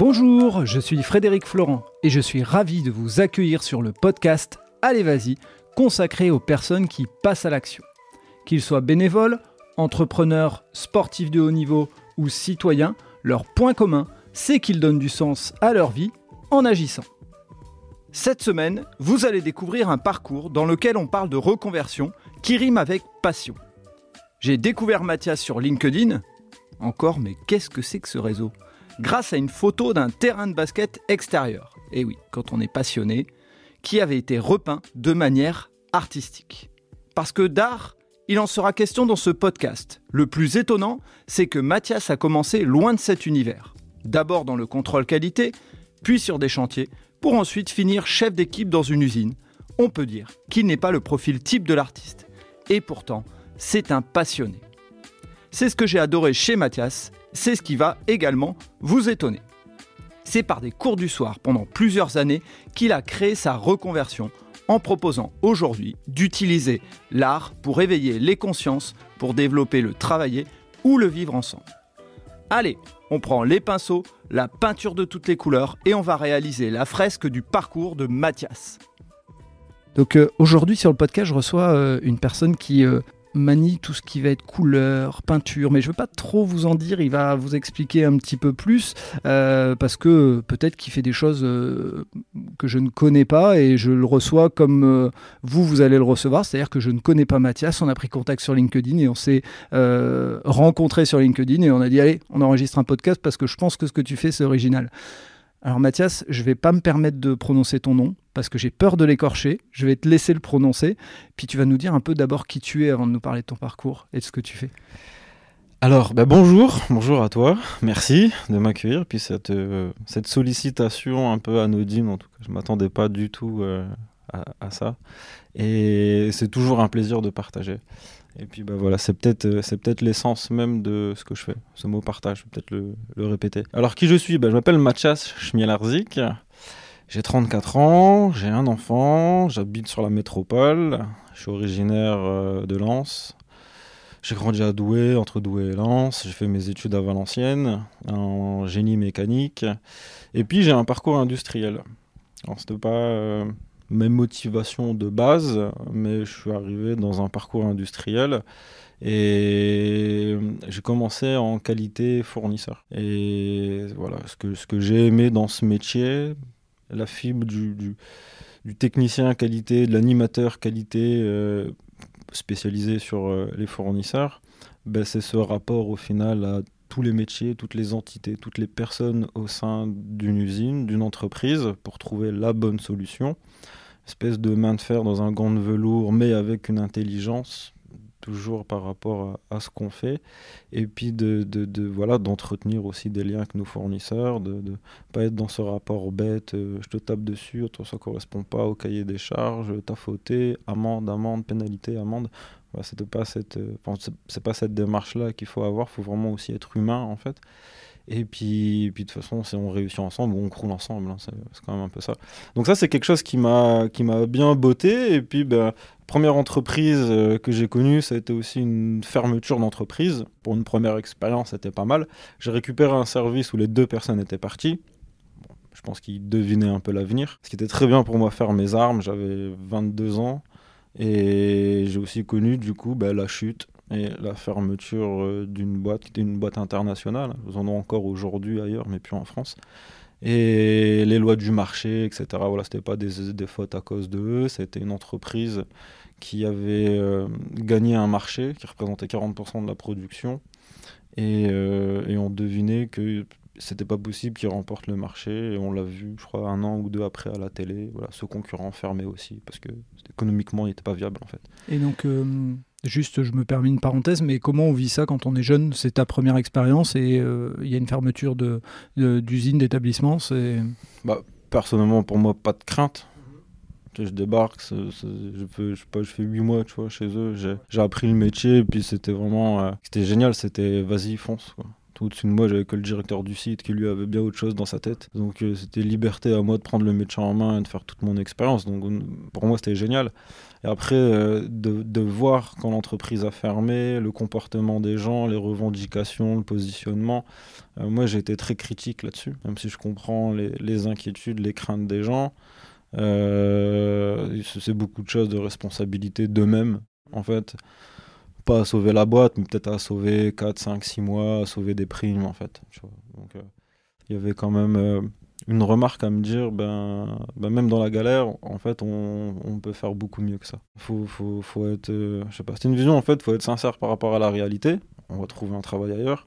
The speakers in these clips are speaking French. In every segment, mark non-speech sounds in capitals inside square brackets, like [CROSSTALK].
Bonjour, je suis Frédéric Florent et je suis ravi de vous accueillir sur le podcast Allez Vas-y, consacré aux personnes qui passent à l'action. Qu'ils soient bénévoles, entrepreneurs, sportifs de haut niveau ou citoyens, leur point commun, c'est qu'ils donnent du sens à leur vie en agissant. Cette semaine, vous allez découvrir un parcours dans lequel on parle de reconversion qui rime avec passion. J'ai découvert Mathias sur LinkedIn. Encore, mais qu'est-ce que c'est que ce réseau? Grâce à une photo d'un terrain de basket extérieur. Et oui, quand on est passionné, qui avait été repeint de manière artistique. Parce que d'art, il en sera question dans ce podcast. Le plus étonnant, c'est que Mathias a commencé loin de cet univers. D'abord dans le contrôle qualité, puis sur des chantiers, pour ensuite finir chef d'équipe dans une usine. On peut dire qu'il n'est pas le profil type de l'artiste. Et pourtant, c'est un passionné. C'est ce que j'ai adoré chez Mathias, c'est ce qui va également vous étonner. C'est par des cours du soir pendant plusieurs années qu'il a créé sa reconversion en proposant aujourd'hui d'utiliser l'art pour éveiller les consciences, pour développer le travailler ou le vivre ensemble. Allez, on prend les pinceaux, la peinture de toutes les couleurs et on va réaliser la fresque du parcours de Mathias. Donc euh, aujourd'hui sur le podcast, je reçois euh, une personne qui euh, manie tout ce qui va être couleur, peinture, mais je ne veux pas trop vous en dire, il va vous expliquer un petit peu plus, euh, parce que peut-être qu'il fait des choses euh, que je ne connais pas et je le reçois comme euh, vous, vous allez le recevoir, c'est-à-dire que je ne connais pas Mathias, on a pris contact sur LinkedIn et on s'est rencontré sur LinkedIn et on a dit, allez, on enregistre un podcast parce que je pense que ce que tu fais, c'est original. Alors Mathias, je vais pas me permettre de prononcer ton nom parce que j'ai peur de l'écorcher. Je vais te laisser le prononcer. Puis tu vas nous dire un peu d'abord qui tu es avant de nous parler de ton parcours et de ce que tu fais. Alors, bah bonjour, bonjour à toi. Merci de m'accueillir. Puis cette, euh, cette sollicitation un peu anodine, en tout cas, je m'attendais pas du tout euh, à, à, ça. Et c'est toujours un plaisir de partager. Et puis bah voilà, c'est peut-être euh, c'est peut-être l'essence même de ce que je fais. Ce mot partage, je vais peut-être le, le, répéter. Alors qui je suis? Bah, Je m'appelle Mathias Schmielarzik. J'ai 34 ans, j'ai un enfant, j'habite sur la métropole, je suis originaire euh, de Lens. J'ai grandi à Douai, entre Douai et Lens. J'ai fait mes études à Valenciennes en génie mécanique. Et puis j'ai un parcours industriel. Alors c'était pas euh, mes motivations de base, mais je suis arrivé dans un parcours industriel et j'ai commencé en qualité fournisseur. Et voilà, ce que, ce que j'ai aimé dans ce métier, la fibre du, technicien qualité, de l'animateur qualité euh, spécialisé sur euh, les fournisseurs, ben, c'est ce rapport au final à tous les métiers, toutes les entités, toutes les personnes au sein d'une usine, d'une entreprise, pour trouver la bonne solution. Espèce de main de fer dans un gant de velours, mais avec une intelligence toujours par rapport à, ce qu'on fait. Et puis de, de, de voilà d'entretenir aussi des liens avec nos fournisseurs de ne pas être dans ce rapport bête euh, je te tape dessus toi ça correspond pas au cahier des charges t'as fauté amende amende pénalité amende. Voilà, c'est pas cette euh, c'est pas cette démarche là qu'il faut avoir. Faut vraiment aussi être humain en fait et puis, puis de toute façon, si on réussit ensemble, on croule ensemble. Hein, c'est quand même un peu ça. Donc ça, c'est quelque chose qui m'a qui m'a bien botté. Et puis, ben, première entreprise euh, que j'ai connue, ça a été aussi une fermeture d'entreprise. Pour une première expérience, c'était pas mal. J'ai récupéré un service où les deux personnes étaient parties. Je pense qu'ils devinaient un peu l'avenir. Ce qui était très bien pour moi faire mes armes. J'avais 22 ans. Et j'ai aussi connu du coup ben, la chute et la fermeture euh, d'une boîte qui était une boîte internationale. Nous en avons encore aujourd'hui ailleurs, mais plus en France. Et les lois du marché, etc. Voilà, c'était pas des, fautes à cause de eux, c'était une entreprise qui avait euh, gagné un marché qui représentait 40% de la production. Et, euh, et on devinait que c'était pas possible qu'ils remportent le marché et on l'a vu je crois un an ou deux après à la télé voilà ce concurrent fermé aussi parce que économiquement il n'était pas viable en fait et donc euh, juste je me permets une parenthèse mais comment on vit ça quand on est jeune? C'est ta première expérience et il euh, y a une fermeture de d'usine d'établissement bah, personnellement pour moi pas de crainte je débarque, je, fais, je, sais pas, je fais 8 mois tu vois, chez eux, j'ai appris le métier, et puis c'était vraiment, euh, c'était génial, c'était vas-y, fonce. Quoi Au-dessus de moi, j'avais que le directeur du site qui lui avait bien autre chose dans sa tête. Donc euh, c'était liberté à moi de prendre le métier en main et de faire toute mon expérience. Donc pour moi, c'était génial. Et après, euh, de, voir quand l'entreprise a fermé, le comportement des gens, les revendications, le positionnement, euh, moi j'ai été très critique là-dessus, même si je comprends les, les, inquiétudes, les craintes des gens. Euh, c'est beaucoup de choses de responsabilité d'eux-mêmes, en fait. Pas à sauver la boîte, mais peut-être à sauver 4, 5, 6 mois, à sauver des primes, en fait. Donc il y avait quand même une remarque à me dire, ben, ben, même dans la galère, en fait, on, on, peut faire beaucoup mieux que ça. Faut, faut, faut être, euh, je sais pas, c'est une vision en fait, faut être sincère par rapport à la réalité. On va trouver un travail ailleurs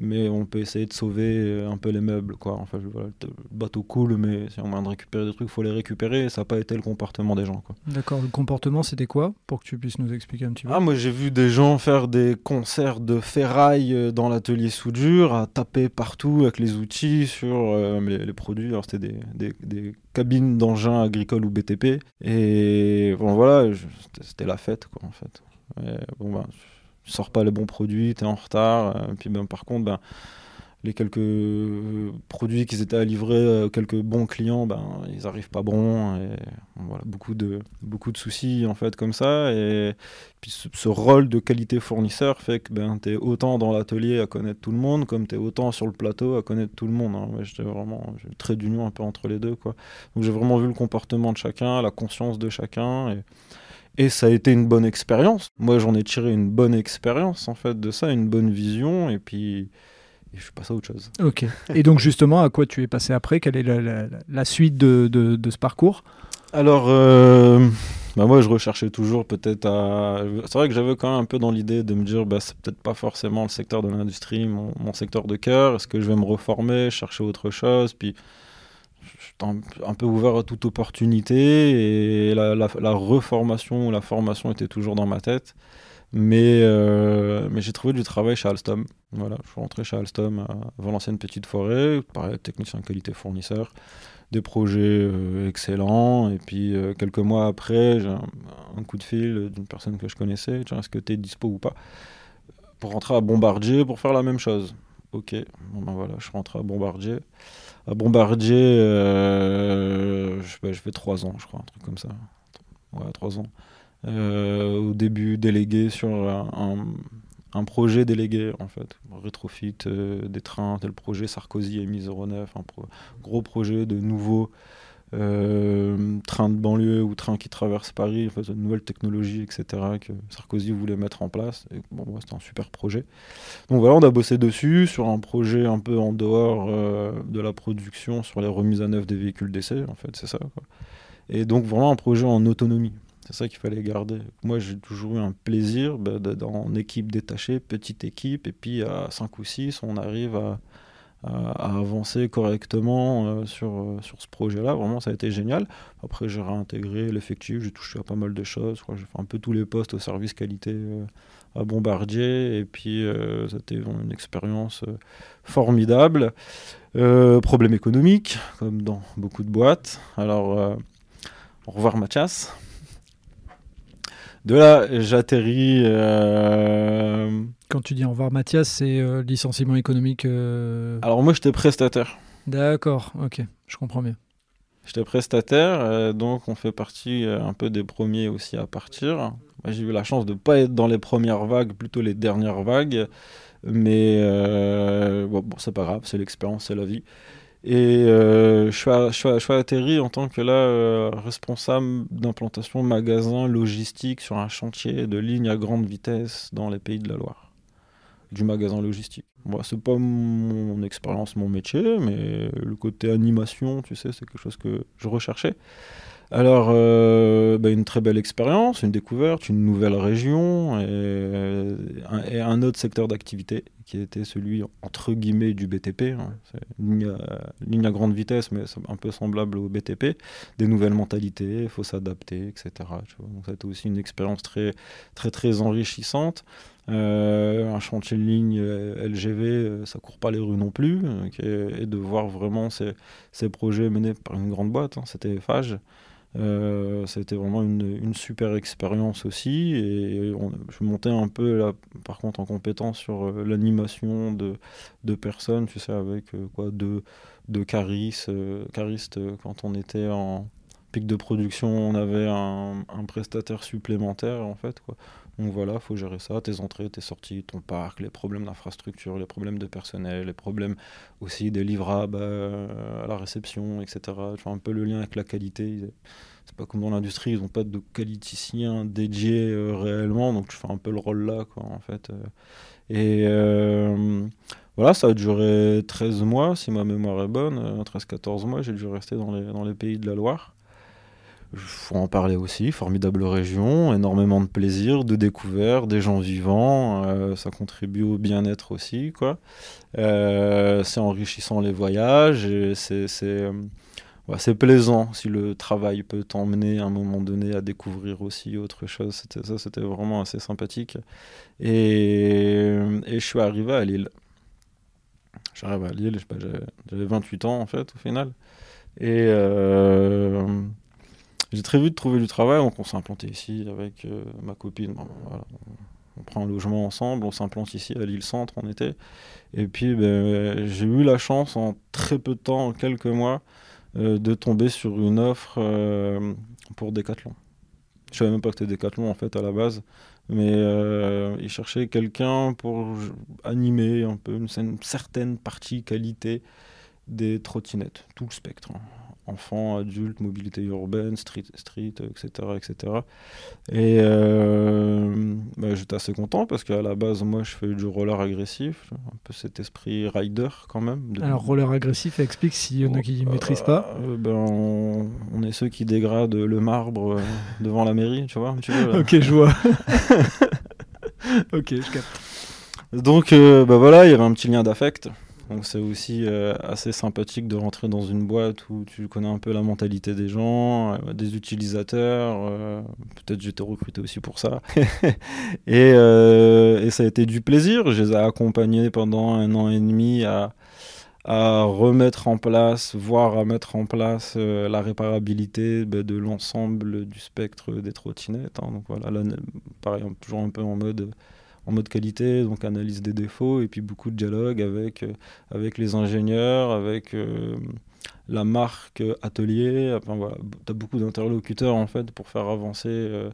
mais on peut essayer de sauver euh, un peu les meubles. Quoi. Enfin, voilà, le bateau coule, mais si on a de récupérer des trucs, il faut les récupérer. Et ça n'a pas été le comportement des gens. D'accord, le comportement, c'était quoi Pour que tu puisses nous expliquer un petit peu? Ah, moi, j'ai vu des gens faire des concerts de ferraille euh, dans l'atelier soudure, à taper partout avec les outils sur euh, les, produits. Alors, c'était des, des, des, cabines d'engins agricoles ou BTP. Et bon, voilà, c'était la fête, quoi, en fait. Et, bon, ben, tu sors pas les bons produits, tu es en retard. et euh, puis ben, par contre, ben, les quelques euh, produits qu'ils étaient à livrer, euh, quelques bons clients, ben, ils arrivent pas bons. Et, voilà, beaucoup, de, beaucoup de soucis en fait comme ça. Et puis ce, rôle de qualité fournisseur fait que ben, tu es autant dans l'atelier à connaître tout le monde, comme tu es autant sur le plateau à connaître tout le monde. Hein. j'étais vraiment le trait d'union un peu entre les deux. Quoi. Donc j'ai vraiment vu le comportement de chacun, la conscience de chacun. Et ça a été une bonne expérience. Moi, j'en ai tiré une bonne expérience, en fait, de ça, une bonne vision, et puis je suis passé à autre chose. Ok. Et donc, justement, à quoi tu es passé après? Quelle est la, la, suite de, de, ce parcours? Alors, euh, bah moi, je recherchais toujours peut-être à. C'est vrai que j'avais quand même un peu dans l'idée de me dire, bah, c'est peut-être pas forcément le secteur de l'industrie, mon, mon, secteur de cœur. Est-ce que je vais me reformer, chercher autre chose? Puis un peu ouvert à toute opportunité et la, reformation ou la formation était toujours dans ma tête. Mais, euh, mais j'ai trouvé du travail chez Alstom. Voilà, je suis rentré chez Alstom avant l'ancienne Petite Forêt, pareil, technicien qualité fournisseur, des projets euh, excellents. Et puis euh, quelques mois après, j'ai un, coup de fil d'une personne que je connaissais, est-ce que tu es dispo ou pas? Pour rentrer à Bombardier pour faire la même chose. Ok, bon ben voilà, je à Bombardier à Bombardier, euh, je, fais trois ans, je crois, un truc comme ça. Ouais, trois ans. Euh, au début, délégué sur un, projet délégué, en fait. Rétrofit euh, des trains, tel projet Sarkozy et 09, un gros projet de nouveaux euh, train de banlieue ou train qui traverse Paris, enfin, de nouvelles technologies, etc., que Sarkozy voulait mettre en place. C'était un super projet. Donc voilà, on a bossé dessus, sur un projet un peu en dehors euh, de la production, sur les remises à neuf des véhicules d'essai, en fait, c'est ça. Et donc vraiment un projet en autonomie. C'est ça qu'il fallait garder. Moi, j'ai toujours eu un plaisir bah, en équipe détachée, petite équipe, et puis à 5 ou 6, on arrive à, à, avancer correctement euh, sur, euh, sur ce projet-là. Vraiment, ça a été génial. Après, j'ai réintégré l'effectif, j'ai touché à pas mal de choses. J'ai fait un peu tous les postes au service qualité euh, à Bombardier. Et puis, c'était une expérience formidable. problème économique, comme dans beaucoup de boîtes. Alors, au revoir Mathias. De là, j'atterris. Euh... Quand tu dis au revoir Mathias, c'est euh, licenciement économique euh... Alors moi, j'étais prestataire. D'accord, ok, je comprends bien. J'étais prestataire, donc on fait partie un peu des premiers aussi à partir. J'ai eu la chance de ne pas être dans les premières vagues, plutôt les dernières vagues. Mais bon, bon c'est pas grave, c'est l'expérience, c'est la vie. Et euh, je, suis atterri en tant que là euh, responsable d'implantation magasin logistique sur un chantier de ligne à grande vitesse dans les pays de la Loire. Du magasin logistique. Bon, c'est pas mon expérience, mon métier, mais le côté animation, tu sais, c'est quelque chose que je recherchais. Alors, euh, bah, une très belle expérience, une découverte, une nouvelle région et un autre secteur d'activité qui était celui entre guillemets du BTP, hein. une ligne, à, grande vitesse mais un peu semblable au BTP, des nouvelles mentalités, il faut s'adapter, etc. Donc ça a été aussi une expérience très très très enrichissante. Euh, un chantier de ligne euh, LGV, euh, ça court pas les rues non plus, et, de voir vraiment ces, ces, projets menés par une grande boîte, hein, c'était Fage. Euh, ça a été vraiment une, super expérience aussi. Et je montais un peu, là, par contre, en compétence sur euh, l'animation de, personnes, tu sais, avec euh, quoi, de, de caristes, quand on était en pic de production, on avait un, un prestataire supplémentaire, en fait. Quoi. Donc voilà, il faut gérer ça, tes entrées, tes sorties, ton parc, les problèmes d'infrastructure, les problèmes de personnel, les problèmes aussi des livrables à la réception, etc. Tu un peu le lien avec la qualité. C'est pas comme dans l'industrie, ils n'ont pas de qualiticien dédié euh, réellement, donc je fais un peu le rôle là, quoi, en fait. Euh. Et euh, voilà, ça a duré 13 mois, si ma mémoire est bonne, 13-14 mois, j'ai dû rester dans les, dans les pays de la Loire. Faut en parler aussi, formidable région, énormément de plaisir, de découvertes, des gens vivants, euh, ça contribue au bien-être aussi. quoi. Euh, c'est enrichissant les voyages, c'est euh, c'est plaisant si le travail peut t'emmener à un moment donné à découvrir aussi autre chose. C'était ça, c'était vraiment assez sympathique. Et, et, je suis arrivé à Lille. J'arrive à Lille, j'avais 28 ans en fait au final. Et j'ai très vite trouvé du travail, donc on s'est implanté ici avec euh, ma copine. On prend un logement ensemble, on s'implante ici à l'île Centre en été. Et puis ben, j'ai eu la chance en très peu de temps, en quelques mois, euh, de tomber sur une offre euh, pour Decathlon. Je savais même pas que c'était Decathlon en fait à la base, mais ils cherchaient quelqu'un pour animer un peu une, certaine partie qualité des trottinettes, tout le spectre. Hein enfants, adultes, mobilité urbaine, street, street etc. etc. Et euh, bah, j'étais assez content parce qu'à la base, moi, je fais du roller agressif, un peu cet esprit rider quand même. Alors, roller agressif, explique s'il y en a qui ne maîtrisent pas. Euh, ben, on, est ceux qui dégradent le marbre euh, devant la mairie, tu vois. [LAUGHS] ok, je vois. [LAUGHS] ok, je capte. Donc, bah, voilà, il y avait un petit lien d'affect. Donc c'est aussi euh, assez sympathique de rentrer dans une boîte où tu connais un peu la mentalité des gens, euh, des utilisateurs. Euh, peut-être j'étais recruté aussi pour ça. [LAUGHS] et, et, ça a été du plaisir. Je les ai accompagnés pendant un an et demi à, à remettre en place, voire à mettre en place la réparabilité bah, de l'ensemble du spectre des trottinettes. Hein. Donc voilà, là, pareil, toujours un peu en mode en mode qualité, donc analyse des défauts, et puis beaucoup de dialogue avec, euh, avec les ingénieurs, avec euh, la marque atelier. Enfin, voilà, tu as beaucoup d'interlocuteurs en fait pour faire avancer. Euh,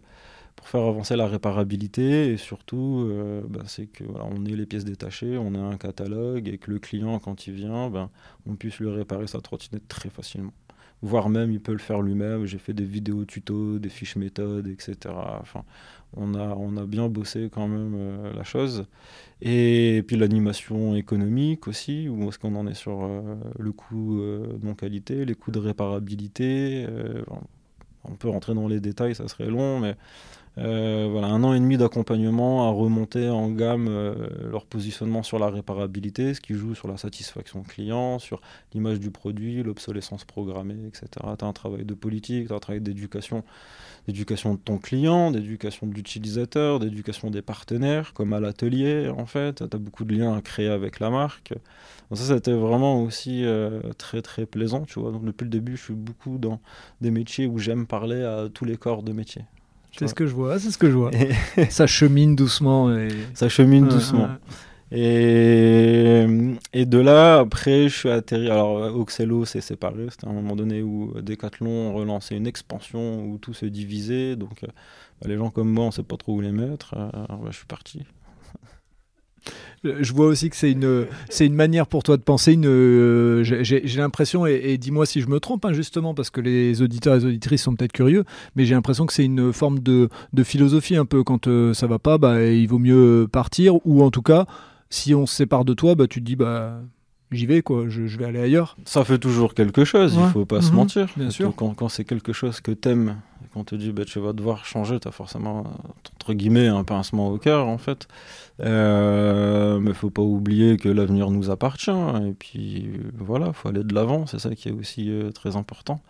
pour faire avancer la réparabilité et surtout bah, c'est que voilà, on ait les pièces détachées, on a un catalogue et que le client quand il vient, ben, on puisse lui réparer sa trottinette très facilement voire même il peut le faire lui-même. J'ai fait des vidéos tutos, des fiches méthodes, etc. Enfin, on a, on a bien bossé quand même euh, la chose. Et, puis l'animation économique aussi, où est-ce qu'on en est sur euh, le coût euh, de non-qualité, les coûts de réparabilité. on peut rentrer dans les détails, ça serait long, mais voilà, un an et demi d'accompagnement à remonter en gamme leur positionnement sur la réparabilité, ce qui joue sur la satisfaction client, sur l'image du produit, l'obsolescence programmée, etc. Tu as un travail de politique, tu as un travail d'éducation d'éducation de ton client, d'éducation de l'utilisateur, d'éducation des partenaires, comme à l'atelier en fait. Tu as beaucoup de liens à créer avec la marque. Donc ça, c'était vraiment aussi euh, très très plaisant, tu vois. Donc depuis le début, je suis beaucoup dans des métiers où j'aime parler à tous les corps de métier. C'est ce que je vois, c'est ce que je vois. ça chemine doucement. Et... Ça chemine doucement. Et, et, de là, après, je suis atterri. Alors, Oxello s'est séparé. C'était un moment donné où Decathlon relançait une expansion où tout se divisait. Donc, euh, bah, les gens comme moi, on ne sait pas trop où les mettre. Euh, alors, bah, je suis parti. Je vois aussi que c'est une, c'est une manière pour toi de penser. Une, euh, j'ai, l'impression, et, dis-moi si je me trompe, hein, justement, parce que les auditeurs et les auditrices sont peut-être curieux, mais j'ai l'impression que c'est une forme de, de, philosophie un peu. Quand ça va pas, bah, il vaut mieux partir, ou en tout cas si on se sépare de toi, bah, tu te dis, bah, j'y vais, quoi, je, vais aller ailleurs. Ça fait toujours quelque chose, il faut pas se mhm. mentir. Bien sûr. Quand, quand c'est quelque chose que t'aimes, quand on te dit, bah, tu vas devoir changer, tu as forcément, entre guillemets, un pincement au cœur, en fait. Euh, mais faut pas oublier que l'avenir nous appartient, et puis voilà, faut aller de l'avant, c'est ça qui est aussi euh, très important.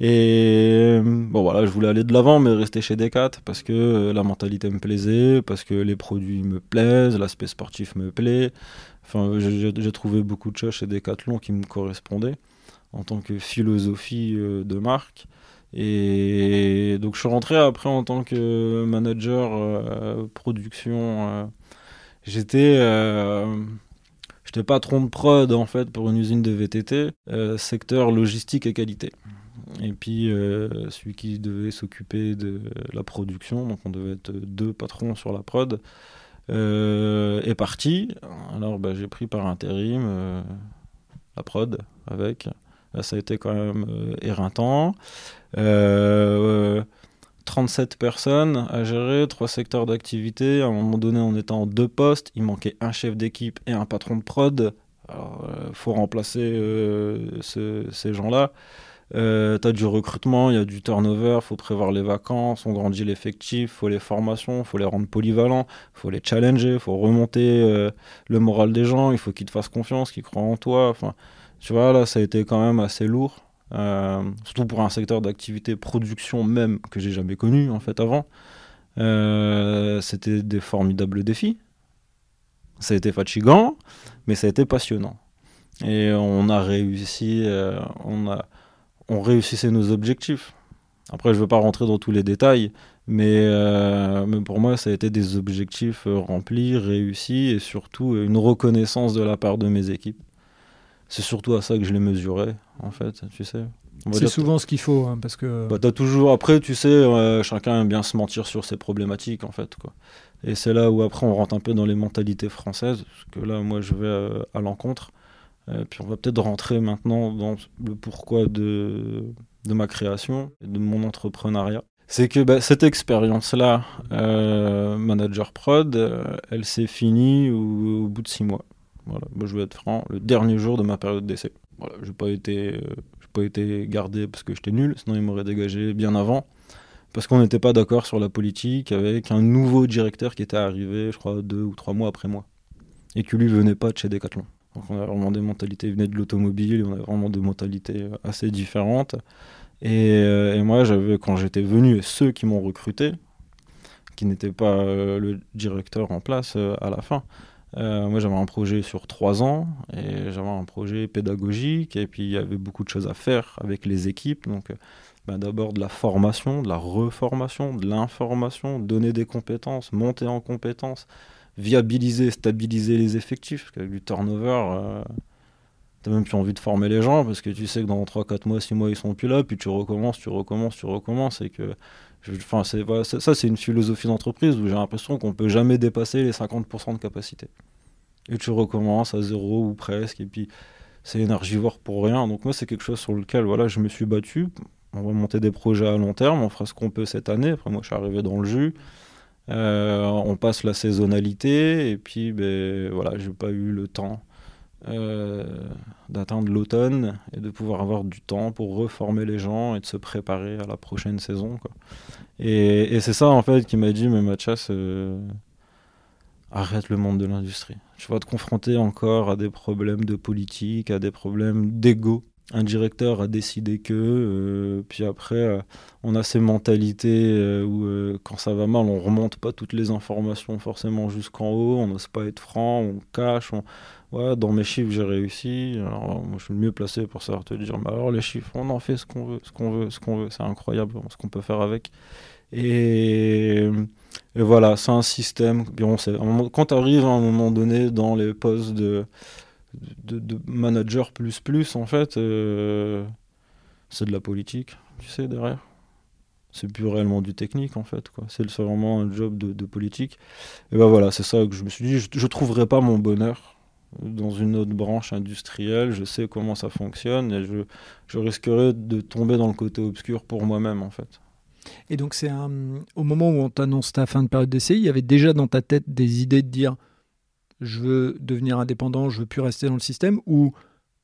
Et bon voilà, je voulais aller de l'avant, mais rester chez Decat parce que euh, la mentalité me plaisait, parce que les produits me plaisent, l'aspect sportif me plaît. Enfin, j'ai trouvé beaucoup de choses chez Decathlon qui me correspondaient en tant que philosophie euh, de marque. Et donc je suis rentré après en tant que manager production. J'étais J'étais patron de prod en fait pour une usine de VTT, secteur logistique et qualité. Et puis euh, celui qui devait s'occuper de la production, donc on devait être deux patrons sur la prod, euh, est parti. Alors bah, j'ai pris par intérim euh, la prod avec. Là, ça a été quand même éreintant. 37 personnes à gérer, trois secteurs d'activité. À un moment donné, on était en deux postes. Il manquait un chef d'équipe et un patron de prod. Alors, il faut remplacer ces gens-là. Euh, tu as du recrutement, il y a du turnover, faut prévoir les vacances, on grandit l'effectif, faut les formations, faut les rendre polyvalents, faut les challenger, faut remonter euh, le moral des gens, il faut qu'ils te fassent confiance, qu'ils croient en toi. Enfin, tu vois, là, ça a été quand même assez lourd, euh, surtout pour un secteur d'activité production même que j'ai jamais connu en fait avant. Euh, c'était des formidables défis. Ça a été fatigant, mais ça a été passionnant. Et on a réussi, on a on réussissait nos objectifs. Après, je ne veux pas rentrer dans tous les détails, mais, euh, mais, pour moi, ça a été des objectifs euh, remplis, réussis, et surtout euh, une reconnaissance de la part de mes équipes. C'est surtout à ça que je les mesurais, en fait, tu sais. C'est souvent ce qu'il faut, hein, parce que... Bah, as toujours... Après, tu sais, chacun aime bien se mentir sur ses problématiques, en fait, quoi. Et c'est là où, après, on rentre un peu dans les mentalités françaises, parce que là, moi, je vais à l'encontre. Euh, puis on va peut-être rentrer maintenant dans le pourquoi de, de ma création et de mon entrepreneuriat. C'est que bah, cette expérience-là, euh, manager prod, euh, elle s'est finie au, bout de six mois. Je vais être franc, le dernier jour de ma période d'essai. Je n'ai pas, été, pas été gardé parce que j'étais nul, sinon ils m'auraient dégagé bien avant. Parce qu'on n'était pas d'accord sur la politique avec un nouveau directeur qui était arrivé, je crois, deux ou trois mois après moi. Et qui lui venait pas de chez Decathlon. Donc on a vraiment des mentalités venaient de l'automobile, on a vraiment des mentalités euh, assez différentes. Euh, et, moi, j'avais quand j'étais venu, ceux qui m'ont recruté, qui n'étaient pas euh, le directeur en place à la fin. Moi, j'avais un projet sur trois ans et j'avais un projet pédagogique et puis il y avait beaucoup de choses à faire avec les équipes. Donc, ben, d'abord de la formation, de la reformation, de l'information, donner des compétences, monter en compétences, viabiliser, stabiliser les effectifs. Parce qu'avec du turnover, euh, t'as même plus envie de former les gens parce que tu sais que dans 3, 4 mois, 6 mois, ils sont plus là, puis tu recommences, tu recommences, tu recommences. Et que, enfin, ça, c'est une philosophie d'entreprise où j'ai l'impression qu'on peut jamais dépasser les 50% de capacité. Et tu recommences à zéro ou presque, et puis c'est énergivore pour rien. Donc moi, c'est quelque chose sur lequel voilà, je me suis battu. On va monter des projets à long terme, on fera ce qu'on peut cette année. Après, moi, je suis arrivé dans le jus. Euh, on passe la saisonnalité et puis ben, voilà, j'ai pas eu le temps euh, d'atteindre l'automne et de pouvoir avoir du temps pour reformer les gens et de se préparer à la prochaine saison. Et, c'est ça en fait qui m'a dit mais Mathias, euh, arrête le monde de l'industrie. Tu vas te confronter encore à des problèmes de politique, à des problèmes d'ego un directeur a décidé que, euh, puis après, euh, on a ces mentalités euh, où quand ça va mal, on remonte pas toutes les informations forcément jusqu'en haut, on n'ose pas être franc, on cache. Ouais, dans mes chiffres, j'ai réussi. Alors, moi, je suis le mieux placé pour savoir te dire, mais alors les chiffres, on en fait ce qu'on veut, ce qu'on veut, ce qu'on veut. C'est incroyable ce qu'on peut faire avec. Et, voilà, c'est un système. quand tu arrives à un moment donné dans les postes de de, manager plus plus en fait euh, c'est de la politique tu sais derrière c'est plus réellement du technique en fait quoi c'est vraiment un job de, politique et ben voilà c'est ça que je me suis dit je, je trouverai pas mon bonheur dans une autre branche industrielle je sais comment ça fonctionne et je, risquerais de tomber dans le côté obscur pour moi-même en fait. Et donc c'est au moment où on t'annonce ta fin de période d'essai il y avait déjà dans ta tête des idées de dire je veux devenir indépendant, je veux plus rester dans le système, ou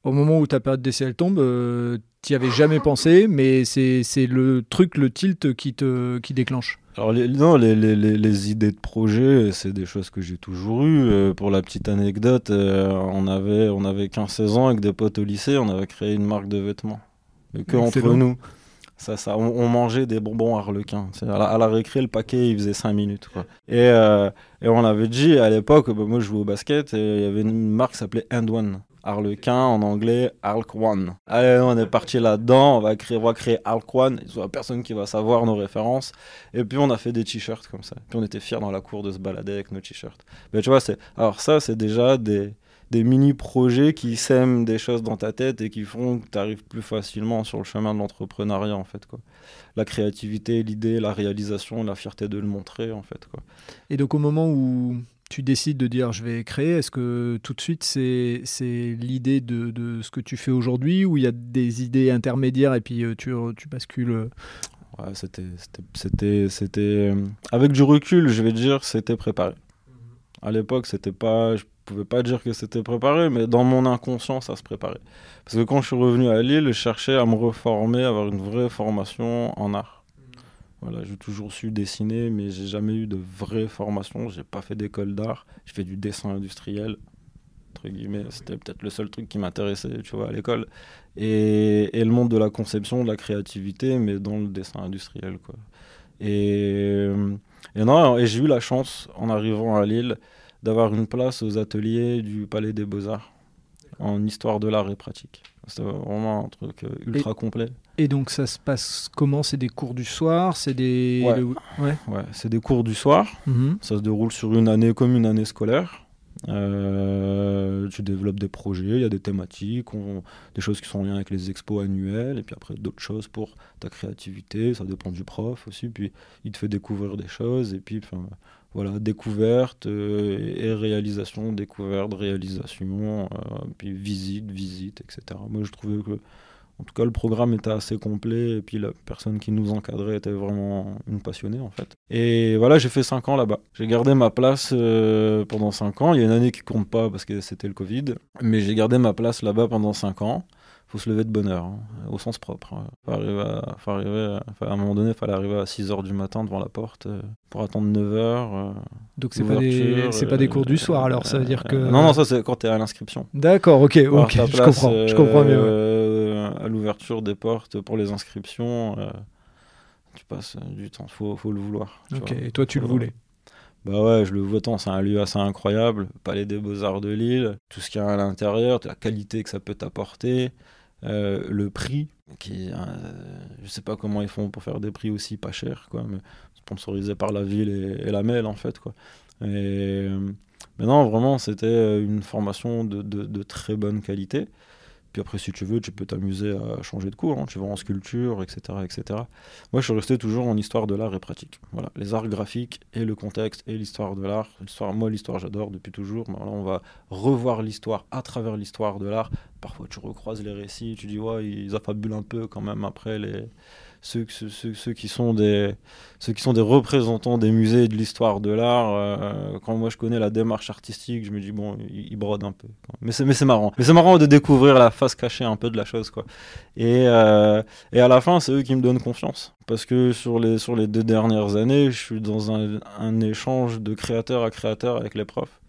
au moment où ta période d'essai elle tombe, euh, tu n'y avais jamais pensé, mais c'est le truc, le tilt qui, te, qui déclenche alors les, non, les, les, les, idées de projet, c'est des choses que j'ai toujours eues. Euh, pour la petite anecdote, euh, on avait on avait 15-16 ans avec des potes au lycée, on avait créé une marque de vêtements. Mais que entre nous. Ça, ça, on, mangeait des bonbons harlequins. À la, récré, le paquet, il faisait 5 minutes. Quoi. Et, euh, et on avait dit à l'époque, bah, moi je jouais au basket, et il y avait une marque qui s'appelait End One. Harlequin en anglais, One. Allez, on est parti là-dedans, on va créer, on va créer One, il n'y a personne qui va savoir nos références. Et puis on a fait des t-shirts comme ça. Puis on était fiers dans la cour de se balader avec nos t-shirts. Mais tu vois, c'est... alors ça, c'est déjà des, des mini-projets qui sèment des choses dans ta tête et qui font que tu arrives plus facilement sur le chemin de l'entrepreneuriat, en fait. Quoi. La créativité, l'idée, la réalisation, la fierté de le montrer, en fait. Quoi. Et donc au moment où tu décides de dire je vais créer, est-ce que tout de suite c'est, l'idée de, ce que tu fais aujourd'hui ou il y a des idées intermédiaires et puis euh, tu, tu bascules euh ouais, c'était, c'était, c'était, euh, Avec du recul, je vais dire, c'était préparé. À l'époque, c'était pas, je pouvais pas dire que c'était préparé, mais dans mon inconscient, ça se préparait. Parce que quand je suis revenu à Lille, je cherchais à me reformer, avoir une vraie formation en art. Voilà, j'ai toujours su dessiner, mais j'ai jamais eu de vraie formation. J'ai pas fait d'école d'art. J'ai fait du dessin industriel, entre guillemets. C'était peut-être le seul truc qui m'intéressait, tu vois, à l'école. Et, et, le monde de la conception, de la créativité, mais dans le dessin industriel, quoi. Et, et non, et j'ai eu la chance, en arrivant à Lille, d'avoir une place aux ateliers du Palais des Beaux-Arts en histoire de l'art et pratique. C'est vraiment un truc euh, ultra complet. Et donc ça se passe comment? C'est des cours du soir? C'est des... Ouais, ouais. c'est des cours du soir. Mhm. Ça se déroule sur une année comme une année scolaire. Euh, tu développes des projets, il y a des thématiques, des choses qui sont en lien avec les expos annuels, et puis après d'autres choses pour ta créativité, ça dépend du prof aussi, puis il te fait découvrir des choses, et puis voilà, découverte euh, et réalisation, découverte, réalisation, euh, puis visite, visite, etc. Moi, je trouvais que, en tout cas, le programme était assez complet et puis la personne qui nous encadrait était vraiment une passionnée, en fait. Et voilà, j'ai fait 5 ans là-bas. J'ai gardé ma place euh, pendant 5 ans. Il y a une année qui compte pas parce que c'était le Covid, mais j'ai gardé ma place là-bas pendant 5 ans faut se lever de bonne heure, hein, au sens propre. Hein. Faut arriver à, faut arriver à, un moment donné, il fallait arriver à 6h du matin devant la porte euh, pour attendre 9h. Euh, Donc c'est pas, des, c'est pas des cours du euh, soir, alors ça veut dire que... non, non, ça c'est quand tu es à l'inscription. D'accord, ok, ok, je comprends, je comprends mieux. À l'ouverture des portes pour les inscriptions, tu passes du temps, faut, faut le vouloir. Ok, et toi tu le voulais? Bah ouais, je le vois tant, c'est un lieu assez incroyable, Palais des Beaux-Arts de Lille, tout ce qu'il y a à l'intérieur, la qualité que ça peut t'apporter, euh, le prix, qui, euh, je sais pas comment ils font pour faire des prix aussi pas chers, quoi, mais sponsorisé par la ville et, la MEL en fait, quoi. Euh, mais non, vraiment, c'était une formation de très bonne qualité. Puis après, si tu veux, tu peux t'amuser à changer de cours. Hein. Tu vas en sculpture, etc., etc. Moi, je suis resté toujours en histoire de l'art et pratique. Voilà, les arts graphiques et le contexte et l'histoire de l'art. Moi, l'histoire, j'adore depuis toujours. Mais là, on va revoir l'histoire à travers l'histoire de l'art. Parfois, tu recroises les récits, tu dis, ouais, ils affabulent un peu quand même après les ceux, ceux, qui sont des, ceux qui sont des représentants des musées et de l'histoire de l'art, euh, quand moi je connais la démarche artistique, je me dis, bon, ils, brodent un peu. Mais c'est, mais c'est marrant. Mais c'est marrant de découvrir la face cachée un peu de la chose. Quoi. Et, euh, et à la fin, c'est eux qui me donnent confiance. Parce que sur les, sur les deux dernières années, je suis dans un échange de créateur à créateur avec les profs.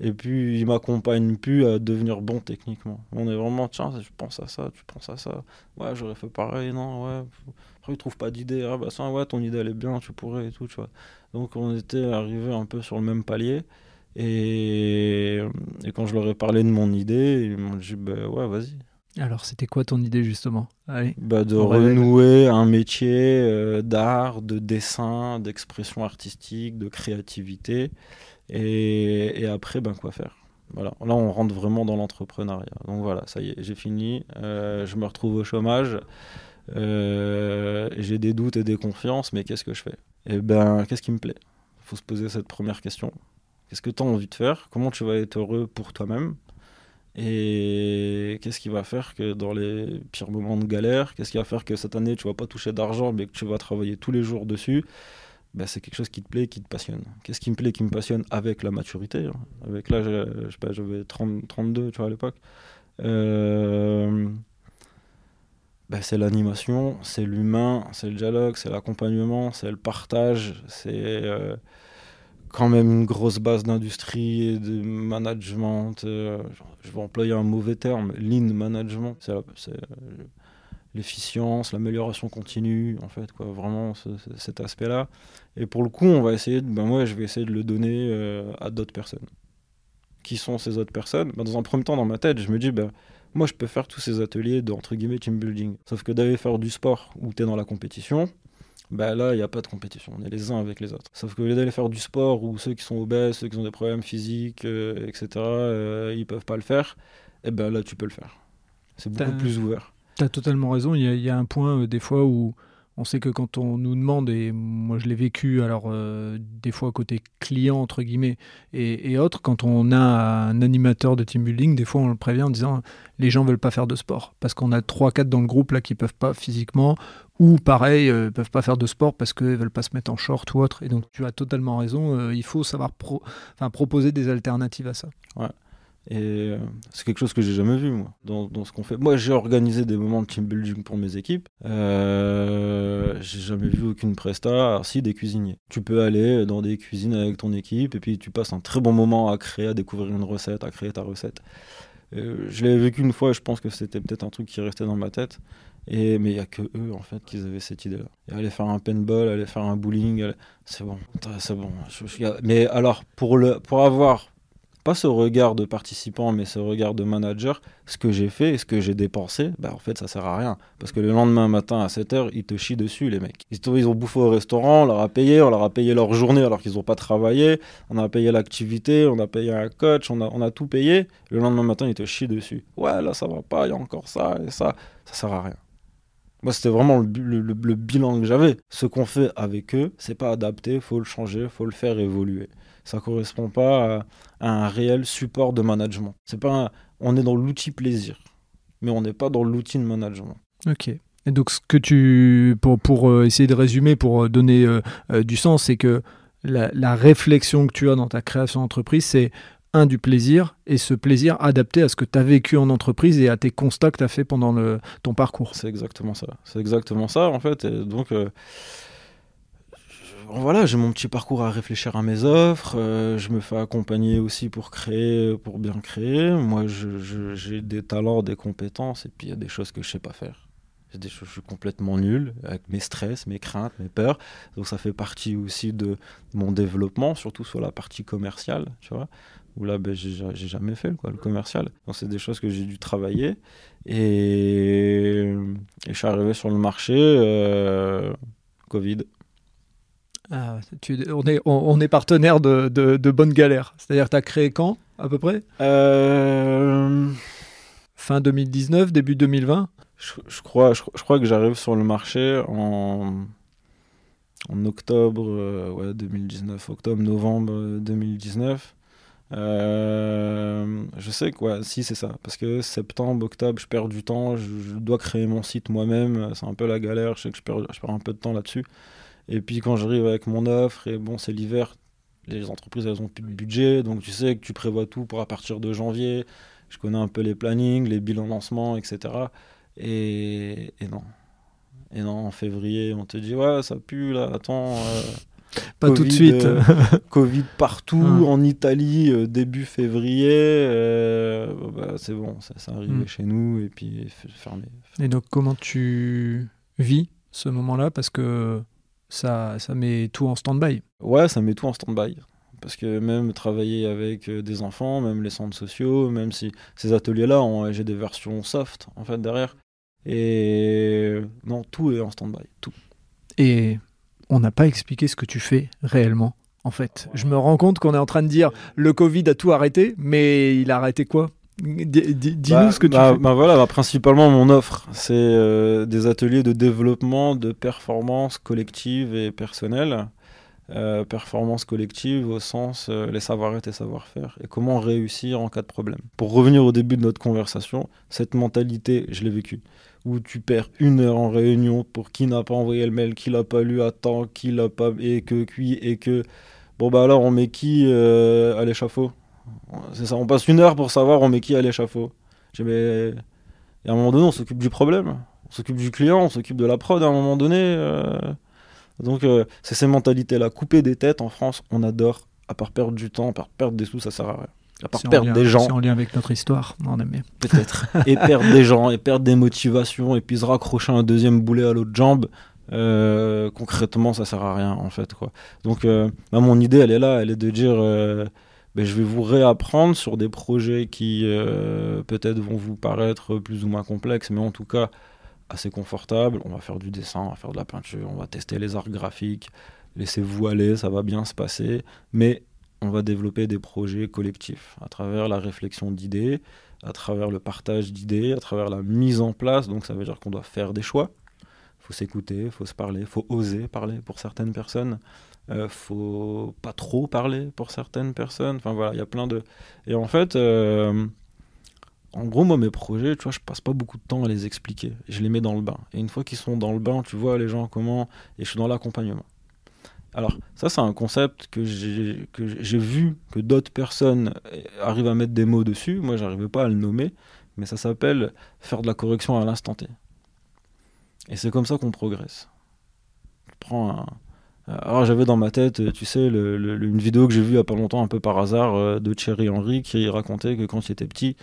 Et puis, il m'accompagne plus à devenir bon techniquement. On est vraiment, tiens, je pense à ça, tu penses à ça. Ouais, j'aurais fait pareil, non, ouais. Après, il trouve pas d'idée. Ah, bah, ça, ouais, ton idée, elle est bien, tu pourrais et tout, tu vois. Donc, on était arrivé un peu sur le même palier. Et, et quand je leur ai parlé de mon idée, ils m'ont dit, bah, ouais, vas-y. Alors, c'était quoi ton idée, justement? Allez, bah, De renouer un métier euh, d'art, de dessin, d'expression artistique, de créativité et, après, ben, quoi faire? Voilà. Là, on rentre vraiment dans l'entrepreneuriat. Donc voilà, ça y est, j'ai fini. Euh, je me retrouve au chômage. Euh, j'ai des doutes et des confiances, mais qu'est-ce que je fais? Eh ben, qu'est-ce qui me plaît? Il faut se poser cette première question. Qu'est-ce que tu as envie de faire? Comment tu vas être heureux pour toi-même? Et qu'est-ce qui va faire que dans les pires moments de galère, qu'est-ce qui va faire que cette année tu vas pas toucher d'argent, mais que tu vas travailler tous les jours dessus? Bah, c'est quelque chose qui te plaît, qui te passionne. Qu'est-ce qui me plaît, qui me passionne avec la maturité hein. Avec là, je sais pas, j'avais 32, tu vois, à l'époque. Euh, bah, c'est l'animation, c'est l'humain, c'est le dialogue, c'est l'accompagnement, c'est le partage, c'est euh, quand même une grosse base d'industrie et de management. Euh, je vais employer un mauvais terme, lean management. C'est l'efficience, l'amélioration continue, en fait, quoi, vraiment cet aspect-là. Et pour le coup, on va essayer, de, ben moi, je vais essayer de le donner euh, à d'autres personnes. qui sont ces autres personnes, bah, dans un premier temps, dans ma tête, je me dis, bah, moi, je peux faire tous ces ateliers de, entre guillemets, team building. Sauf que d'aller faire du sport où tu es dans la compétition, bah là, il n'y a pas de compétition. On est les uns avec les autres. Sauf que d'aller faire du sport où ceux qui sont obèses, ceux qui ont des problèmes physiques, euh, etc., euh, ils peuvent pas le faire, et eh ben là, tu peux le faire. C'est beaucoup plus ouvert. Tu as totalement raison. Il y, a un point, euh, des fois, où on sait que quand on nous demande, et moi je l'ai vécu, alors euh, des fois côté client, entre guillemets, et, autres, quand on a un animateur de team building, des fois on le prévient en disant les gens veulent pas faire de sport, parce qu'on a 3-4 dans le groupe là qui peuvent pas physiquement, ou pareil, euh, peuvent pas faire de sport parce qu'ils veulent pas se mettre en short ou autre. Et donc tu as totalement raison, euh, il faut savoir proposer des alternatives à ça. Ouais. Et euh, c'est quelque chose que j'ai jamais vu, moi, dans, ce qu'on fait. Moi, j'ai organisé des moments de team building pour mes équipes. Euh, j'ai jamais vu aucune presta, si, des cuisiniers. Tu peux aller dans des cuisines avec ton équipe et puis tu passes un très bon moment à créer, à découvrir une recette, à créer ta recette. Euh, je l'ai vécu une fois et je pense que c'était peut-être un truc qui restait dans ma tête. Et, mais il n'y a que eux, en fait, qui avaient cette idée-là. Aller faire un paintball, aller faire un bowling, c'est bon. C'est bon. mais alors, pour, le, pour avoir pas ce regard de participant, mais ce regard de manager, ce que j'ai fait et ce que j'ai dépensé, bah en fait ça sert à rien. Parce que le lendemain matin à 7h, ils te chient dessus les mecs. Ils, ils ont bouffé au restaurant, on leur a payé, on leur a payé leur journée alors qu'ils n'ont pas travaillé, on a payé l'activité, on a payé un coach, on a, on a tout payé. Le lendemain matin, ils te chient dessus. Ouais, là ça va pas, il y a encore ça et ça. Ça sert à rien. Moi, c'était vraiment le, le, bilan que j'avais. Ce qu'on fait avec eux, c'est pas adapté, faut le changer, faut le faire évoluer ça correspond pas à, un réel support de management. C'est pas on est dans l'outil plaisir, mais on n'est pas dans l'outil de management. Ok. Et donc ce que tu pour, pour euh, essayer de résumer pour euh, donner euh, du sens, c'est que la, la, réflexion que tu as dans ta création d'entreprise, c'est un du plaisir et ce plaisir adapté à ce que tu as vécu en entreprise et à tes constats que tu as fait pendant le, ton parcours. C'est exactement ça. C'est exactement ça en fait. Et donc voilà, j'ai mon petit parcours à réfléchir à mes offres. Euh, je me fais accompagner aussi pour créer, pour bien créer. Moi, j'ai des talents, des compétences, et puis il y a des choses que je sais pas faire. Des je suis complètement nul avec mes stress, mes craintes, mes peurs. Donc ça fait partie aussi de mon développement, surtout sur la partie commerciale, tu vois. Où là, ben, j'ai jamais fait le commercial. Donc c'est des choses que j'ai dû travailler. Et, je suis arrivé sur le marché, euh, Covid. Ah, on, est, on, est partenaire de, de, Bonne Galère. C'est-à-dire tu as créé quand, à peu près? Euh, Fin 2019, début 2020 je, crois, je, crois que j'arrive sur le marché en, en octobre euh, ouais, 2019, octobre-novembre 2019. Euh, je sais quoi, si c'est ça, parce que septembre, octobre, je perds du temps, je, dois créer mon site moi-même, c'est un peu la galère, je sais que je perds, je perds un peu de temps là-dessus. Et puis quand j'arrive avec mon offre, et bon, c'est l'hiver, les entreprises, elles ont plus de budget, donc tu sais que tu prévois tout pour à partir de janvier. Je connais un peu les plannings, les bilans lancement, etc. Et, non. Et non, en février, on te dit, ouais, ça pue là, attends. Euh, pas tout de suite. Euh, [LAUGHS] Covid partout, ah. en Italie, euh, début février. Bah, c'est bon, ça, ça arrivé hmm. chez nous et puis fermé. Et donc, comment tu vis ce moment-là? Parce que ça, ça met tout en stand-by. Ouais, ça met tout en stand-by. Parce que même travailler avec euh, des enfants, même les centres sociaux, même si ces ateliers-là, j'ai des versions soft en fait derrière. Et non, tout est en stand-by, tout. Et on n'a pas expliqué ce que tu fais réellement. En fait, je me rends compte qu'on est en train de dire le Covid a tout arrêté, mais il a arrêté quoi? Dis-nous bah, ce que tu bah, fais. Bah voilà, bah, principalement mon offre, c'est euh, des ateliers de développement de performance collective et personnelle. Euh, performance collective au sens euh, les savoir-être et savoir-faire et comment réussir en cas de problème. Pour revenir au début de notre conversation, cette mentalité, je l'ai vécue, où tu perds une heure en réunion pour qui n'a pas envoyé le mail, qui l'a pas lu à temps, qui l'a pas et que qui et que bon bah alors on met qui à l'échafaud? C'est ça, on passe une heure pour savoir on met qui à l'échafaud. Et à un moment donné, on s'occupe du problème. On s'occupe du client, on s'occupe de la prod à un moment donné. Euh. Donc, euh, c'est ces mentalités-là. Couper des têtes en France, on adore. À part perdre du temps, à part perdre des sous, ça sert à rien. À part perdre des gens. C'est en lien avec notre histoire, on aime bien. Peut-être. [LAUGHS] et perdre des gens, et perdre des motivations, et puis se raccrocher un deuxième boulet à l'autre jambe. Euh, concrètement, ça sert à rien en fait. Quoi. Donc, bah, mon idée, elle est là, elle est de dire je vais vous réapprendre sur des projets qui euh, peut-être vont vous paraître plus ou moins complexes, mais en tout cas assez confortables. On va faire du dessin, on va faire de la peinture, on va tester les arts graphiques. Laissez-vous aller, ça va bien se passer. Mais on va développer des projets collectifs à travers la réflexion d'idées, à travers le partage d'idées, à travers la mise en place. Donc ça veut dire qu'on doit faire des choix. Il faut s'écouter, il faut se parler, il faut oser parler pour certaines personnes. Euh, faut pas trop parler pour certaines personnes. Enfin voilà, il y a plein de. Et en fait, euh, en gros, moi, mes projets, tu vois, je passe pas beaucoup de temps à les expliquer. Je les mets dans le bain. Et une fois qu'ils sont dans le bain, tu vois les gens comment. Et je suis dans l'accompagnement. Alors, ça, c'est un concept que j'ai vu que d'autres personnes arrivent à mettre des mots dessus. Moi, j'arrivais pas à le nommer, mais ça s'appelle faire de la correction à l'instant T. Et c'est comme ça qu'on progresse. Je prends un. Alors, j'avais dans ma tête, tu sais, une vidéo que j'ai vue il y a pas longtemps, un peu par hasard, euh, de Thierry Henry, qui racontait que quand il était petit,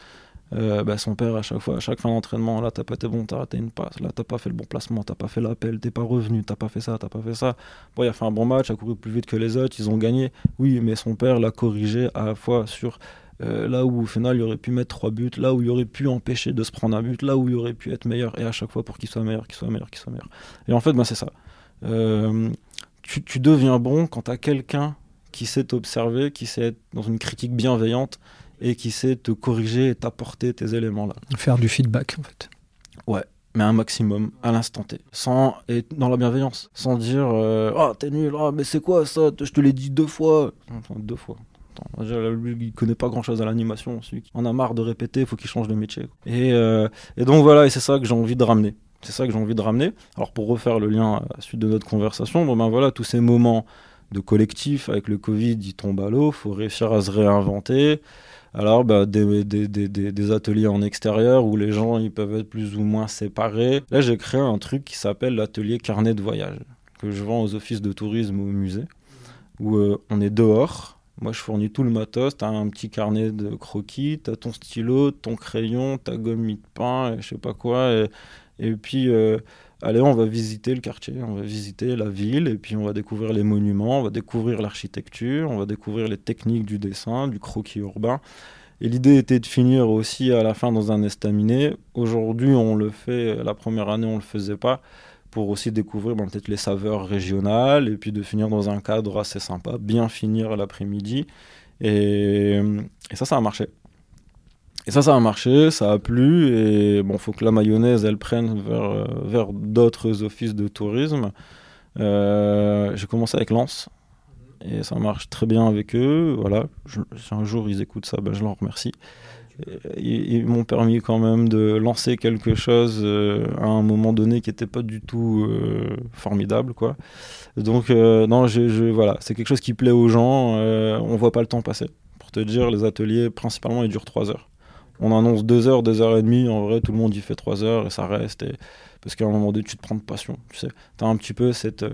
euh, bah, son père à chaque fois, à chaque fin d'entraînement, là t'as pas été bon, t'as raté une passe, là t'as pas fait le bon placement, t'as pas fait l'appel, t'es pas revenu, t'as pas fait ça, t'as pas fait ça. Bon, il a fait un bon match, a couru plus vite que les autres, ils ont gagné. Oui, mais son père l'a corrigé à la fois sur euh, là où au final il aurait pu mettre trois buts, là où il aurait pu empêcher de se prendre un but, là où il aurait pu être meilleur, et à chaque fois pour qu'il soit meilleur, qu'il soit meilleur, qu'il soit meilleur. Et en fait, bah, c'est ça. Euh, tu, tu, deviens bon quand t'as quelqu'un qui sait t'observer, qui sait être dans une critique bienveillante et qui sait te corriger et t'apporter tes éléments là. Faire du feedback en fait. Ouais, mais un maximum à l'instant T, sans être dans la bienveillance, sans dire euh, ah t'es nul, ah mais c'est quoi ça, je te l'ai dit deux fois, enfin, deux fois. Attends, lui, il connaît pas grand chose à l'animation, celui qui en a marre de répéter, il faut qu'il change de métier. Et, euh, et donc voilà, et c'est ça que j'ai envie de ramener. C'est ça que j'ai envie de ramener. Alors pour refaire le lien à la suite de notre conversation, ben voilà, tous ces moments de collectif avec le Covid, ils tombent à l'eau, faut réussir à se réinventer. Alors, bah, des, ateliers en extérieur où les gens ils peuvent être plus ou moins séparés. Là, j'ai créé un truc qui s'appelle l'atelier carnet de voyage, que je vends aux offices de tourisme ou au musée, où euh, on est dehors. Moi, je fournis tout le matos. Tu as un petit carnet de croquis, tu as ton stylo, ton crayon, ta gomme de pain, et je sais pas quoi. Et puis, euh, allez, on va visiter le quartier, on va visiter la ville, et puis on va découvrir les monuments, on va découvrir l'architecture, on va découvrir les techniques du dessin, du croquis urbain. Et l'idée était de finir aussi à la fin dans un estaminet. Aujourd'hui, on le fait, la première année, on le faisait pas, pour aussi découvrir ben, peut-être les saveurs régionales, et puis de finir dans un cadre assez sympa, bien finir l'après-midi. Et, et ça, ça a marché. Et ça, ça a marché, ça a plu, et bon, faut que la mayonnaise, elle prenne vers, euh, d'autres offices de tourisme. Euh, j'ai commencé avec Lens, et ça marche très bien avec eux. Voilà, si un jour ils écoutent ça, ben, je leur remercie. ils, m'ont permis quand même de lancer quelque chose euh, à un moment donné qui n'était pas du tout formidable, quoi. Donc, non, je, voilà, c'est quelque chose qui plaît aux gens. on voit pas le temps passer. Pour te dire, les ateliers, principalement, ils durent 3 heures on annonce deux heures, deux heures et demie, en vrai, tout le monde y fait trois heures et ça reste. Et... Parce qu'à un moment donné, tu te prends de passion, tu sais. Tu as un petit peu cette,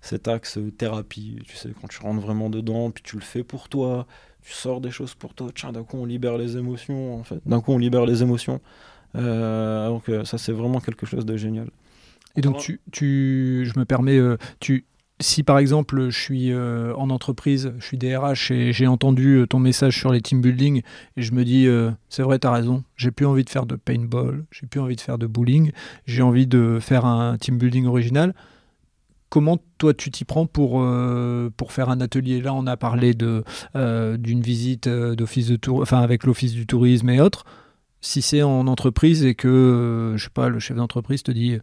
cet axe thérapie, tu sais, quand tu rentres vraiment dedans, puis tu le fais pour toi, tu sors des choses pour toi. Tiens, d'un coup, on libère les émotions, en fait. D'un coup, on libère les émotions. Euh, donc, euh, ça, c'est vraiment quelque chose de génial. Et donc, tu, tu, je me permets, euh, tu, si par exemple je suis euh, en entreprise, je suis DRH et j'ai entendu euh, ton message sur les team building et je me dis euh, c'est vrai, tu as raison, j'ai plus envie de faire de paintball, j'ai plus envie de faire de bowling, j'ai envie de faire un team building original. Comment toi tu t'y prends pour, pour faire un atelier? Là, on a parlé de d'une visite d'office de tour, enfin avec l'office du tourisme et autres. Si c'est en entreprise et que je sais pas, le chef d'entreprise te dit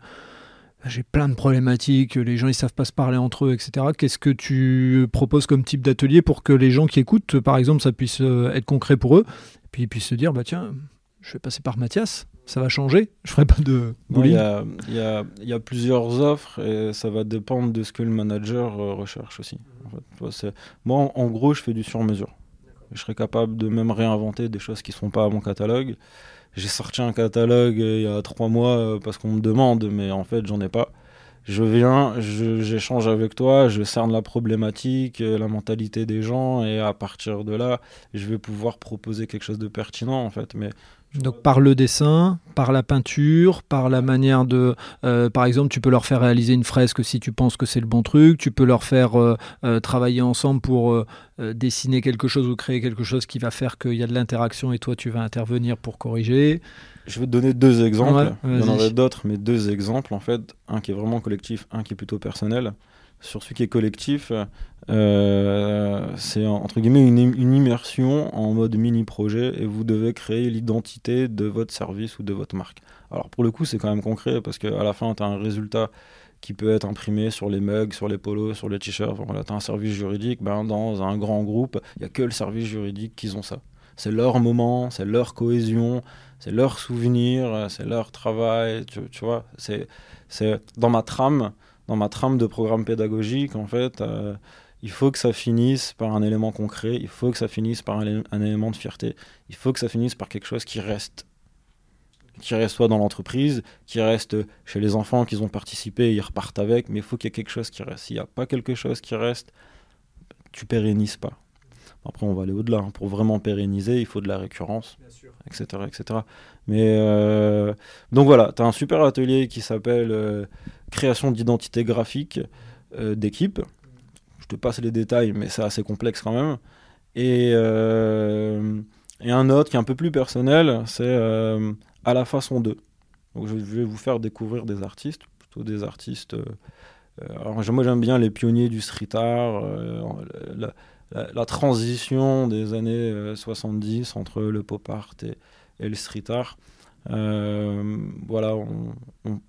j'ai plein de problématiques, les gens ils savent pas se parler entre eux, etc. Qu'est-ce que tu proposes comme type d'atelier pour que les gens qui écoutent, par exemple, ça puisse euh, être concret pour eux, et puis ils puissent se dire, bah tiens, je vais passer par Mathias, ça va changer, je ferai pas de Il y, y, a plusieurs offres et ça va dépendre de ce que le manager euh, recherche aussi. Moi, en, gros, je fais du sur-mesure. Je serais capable de même réinventer des choses qui ne sont pas à mon catalogue. J'ai sorti un catalogue euh, il y a trois mois euh, parce qu'on me demande, mais en fait, j'en ai pas. Je viens, j'échange avec toi, je cerne la problématique, euh, la mentalité des gens, et à partir de là, je vais pouvoir proposer quelque chose de pertinent, en fait. Mais donc par le dessin, par la peinture, par la manière de... par exemple, tu peux leur faire réaliser une fresque si tu penses que c'est le bon truc, tu peux leur faire travailler ensemble pour dessiner quelque chose ou créer quelque chose qui va faire qu'il y a de l'interaction et toi tu vas intervenir pour corriger. Je vais te donner deux exemples. Il y en aurait d'autres, mais deux exemples en fait. Un qui est vraiment collectif, un qui est plutôt personnel. Sur celui qui est collectif, euh, c'est entre guillemets une, immersion en mode mini-projet et vous devez créer l'identité de votre service ou de votre marque. Alors pour le coup, c'est quand même concret parce qu'à la fin, tu as un résultat qui peut être imprimé sur les mugs, sur les polos, sur les t-shirts. Voilà, tu as un service juridique, ben, dans un grand groupe, il n'y a que le service juridique qui ont ça. C'est leur moment, c'est leur cohésion, c'est leur souvenir, c'est leur travail, tu, tu vois. C'est dans ma trame, dans ma trame de programme pédagogique, en fait, euh, il faut que ça finisse par un élément concret, il faut que ça finisse par un, un, élément de fierté, il faut que ça finisse par quelque chose qui reste. Qui reste soit dans l'entreprise, qui reste chez les enfants qui ont participé, ils repartent avec, mais il faut qu'il y ait quelque chose qui reste. S'il n'y a pas quelque chose qui reste, tu pérennises pas. Après, on va aller au-delà. Hein. Pour vraiment pérenniser, il faut de la récurrence, etc., etc. Mais euh, donc voilà, tu as un super atelier qui s'appelle euh, Création d'identité graphique euh, d'équipe. Je te passe les détails, mais c'est assez complexe quand même. Et, et, un autre qui est un peu plus personnel, c'est à la façon 2. Donc je vais vous faire découvrir des artistes, plutôt des artistes. alors moi j'aime bien les pionniers du street art. La, transition des années 70 euh, entre le pop art et, le street art. Euh, voilà,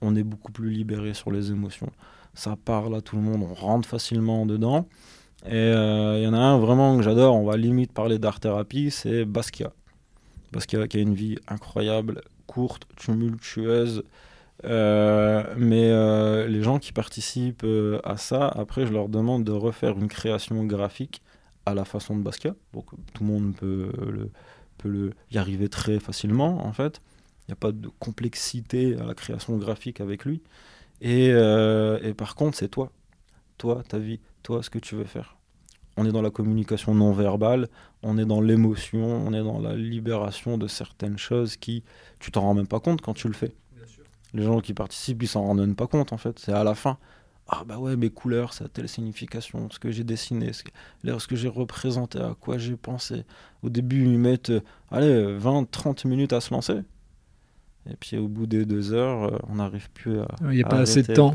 on, est beaucoup plus libéré sur les émotions. Ça parle à tout le monde, on rentre facilement dedans. Et euh, il y en a un vraiment que j'adore, on va limite parler d'art-thérapie, c'est Basquiat. Basquiat qui a une vie incroyable, courte, tumultueuse. mais les gens qui participent à ça, après, je leur demande de refaire une création graphique à la façon de Basquiat. Donc tout le monde peut, peut y arriver très facilement, en fait. Il n'y a pas de complexité à la création graphique avec lui. Et, euh, et par contre, c'est toi. Toi, ta vie, toi, ce que tu veux faire. On est dans la communication non verbale, on est dans l'émotion, on est dans la libération de certaines choses qui, tu t'en rends même pas compte quand tu le fais. Les gens qui participent, ils s'en rendent même pas compte en fait. C'est à la fin ah bah ouais, mes couleurs, ça a telle signification, ce que j'ai dessiné, ce que, ce que j'ai représenté, à quoi j'ai pensé. Au début, ils mettent, euh, allez, 20, 30 minutes à se lancer. Et puis au bout des deux heures, euh, on n'arrive plus à. Il n'y a pas assez de temps.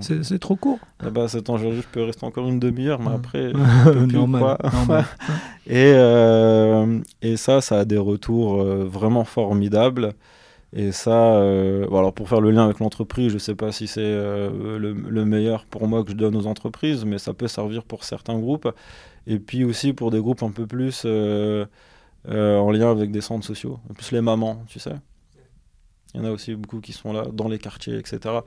C'est trop court. Ah bah, temps, je, peux rester encore une demi-heure, mais après. [LAUGHS] normal, [LAUGHS] et, euh, et ça, ça a des retours vraiment formidables. Et ça, euh, alors pour faire le lien avec l'entreprise, je ne sais pas si c'est euh, le, meilleur pour moi que je donne aux entreprises, mais ça peut servir pour certains groupes. Et puis aussi pour des groupes un peu plus euh, en lien avec des centres sociaux, plus les mamans, tu sais. Il y en a aussi beaucoup qui sont là dans les quartiers, etc.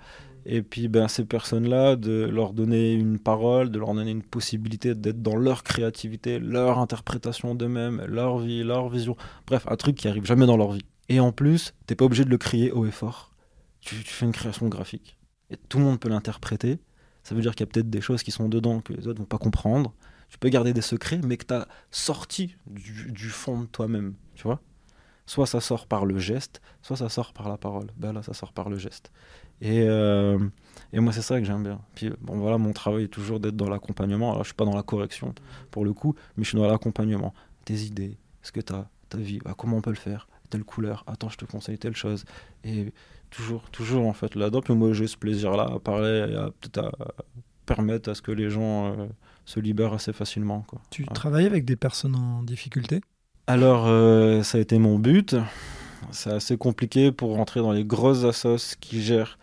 Et puis ben, ces personnes-là, de leur donner une parole, de leur donner une possibilité d'être dans leur créativité, leur interprétation d'eux-mêmes, leur vie, leur vision. Bref, un truc qui arrive jamais dans leur vie. Et en plus, t'es pas obligé de le crier haut et fort. Tu, fais une création graphique. Et tout le monde peut l'interpréter. Ça veut dire qu'il y a peut-être des choses qui sont dedans que les autres vont pas comprendre. Tu peux garder des secrets, mais que tu as sorti du, fond de toi-même. Tu vois Soit ça sort par le geste, soit ça sort par la parole. Ben là, ça sort par le geste. Et, euh, et moi, c'est ça que j'aime bien. Puis, bon, voilà, mon travail est toujours d'être dans l'accompagnement. Alors, je suis pas dans la correction, pour le coup, mais je suis dans l'accompagnement. Tes idées, ce que tu as, ta vie, bah, comment on peut le faire? Telle couleur, attends, je te conseille telle chose. Et toujours, toujours en fait là-dedans. Puis moi, j'ai ce plaisir-là à parler à peut-être à permettre à ce que les gens euh, se libèrent assez facilement. Quoi. Tu travailles avec des personnes en difficulté? Alors, euh, ça a été mon but. C'est assez compliqué pour rentrer dans les grosses assos qui gèrent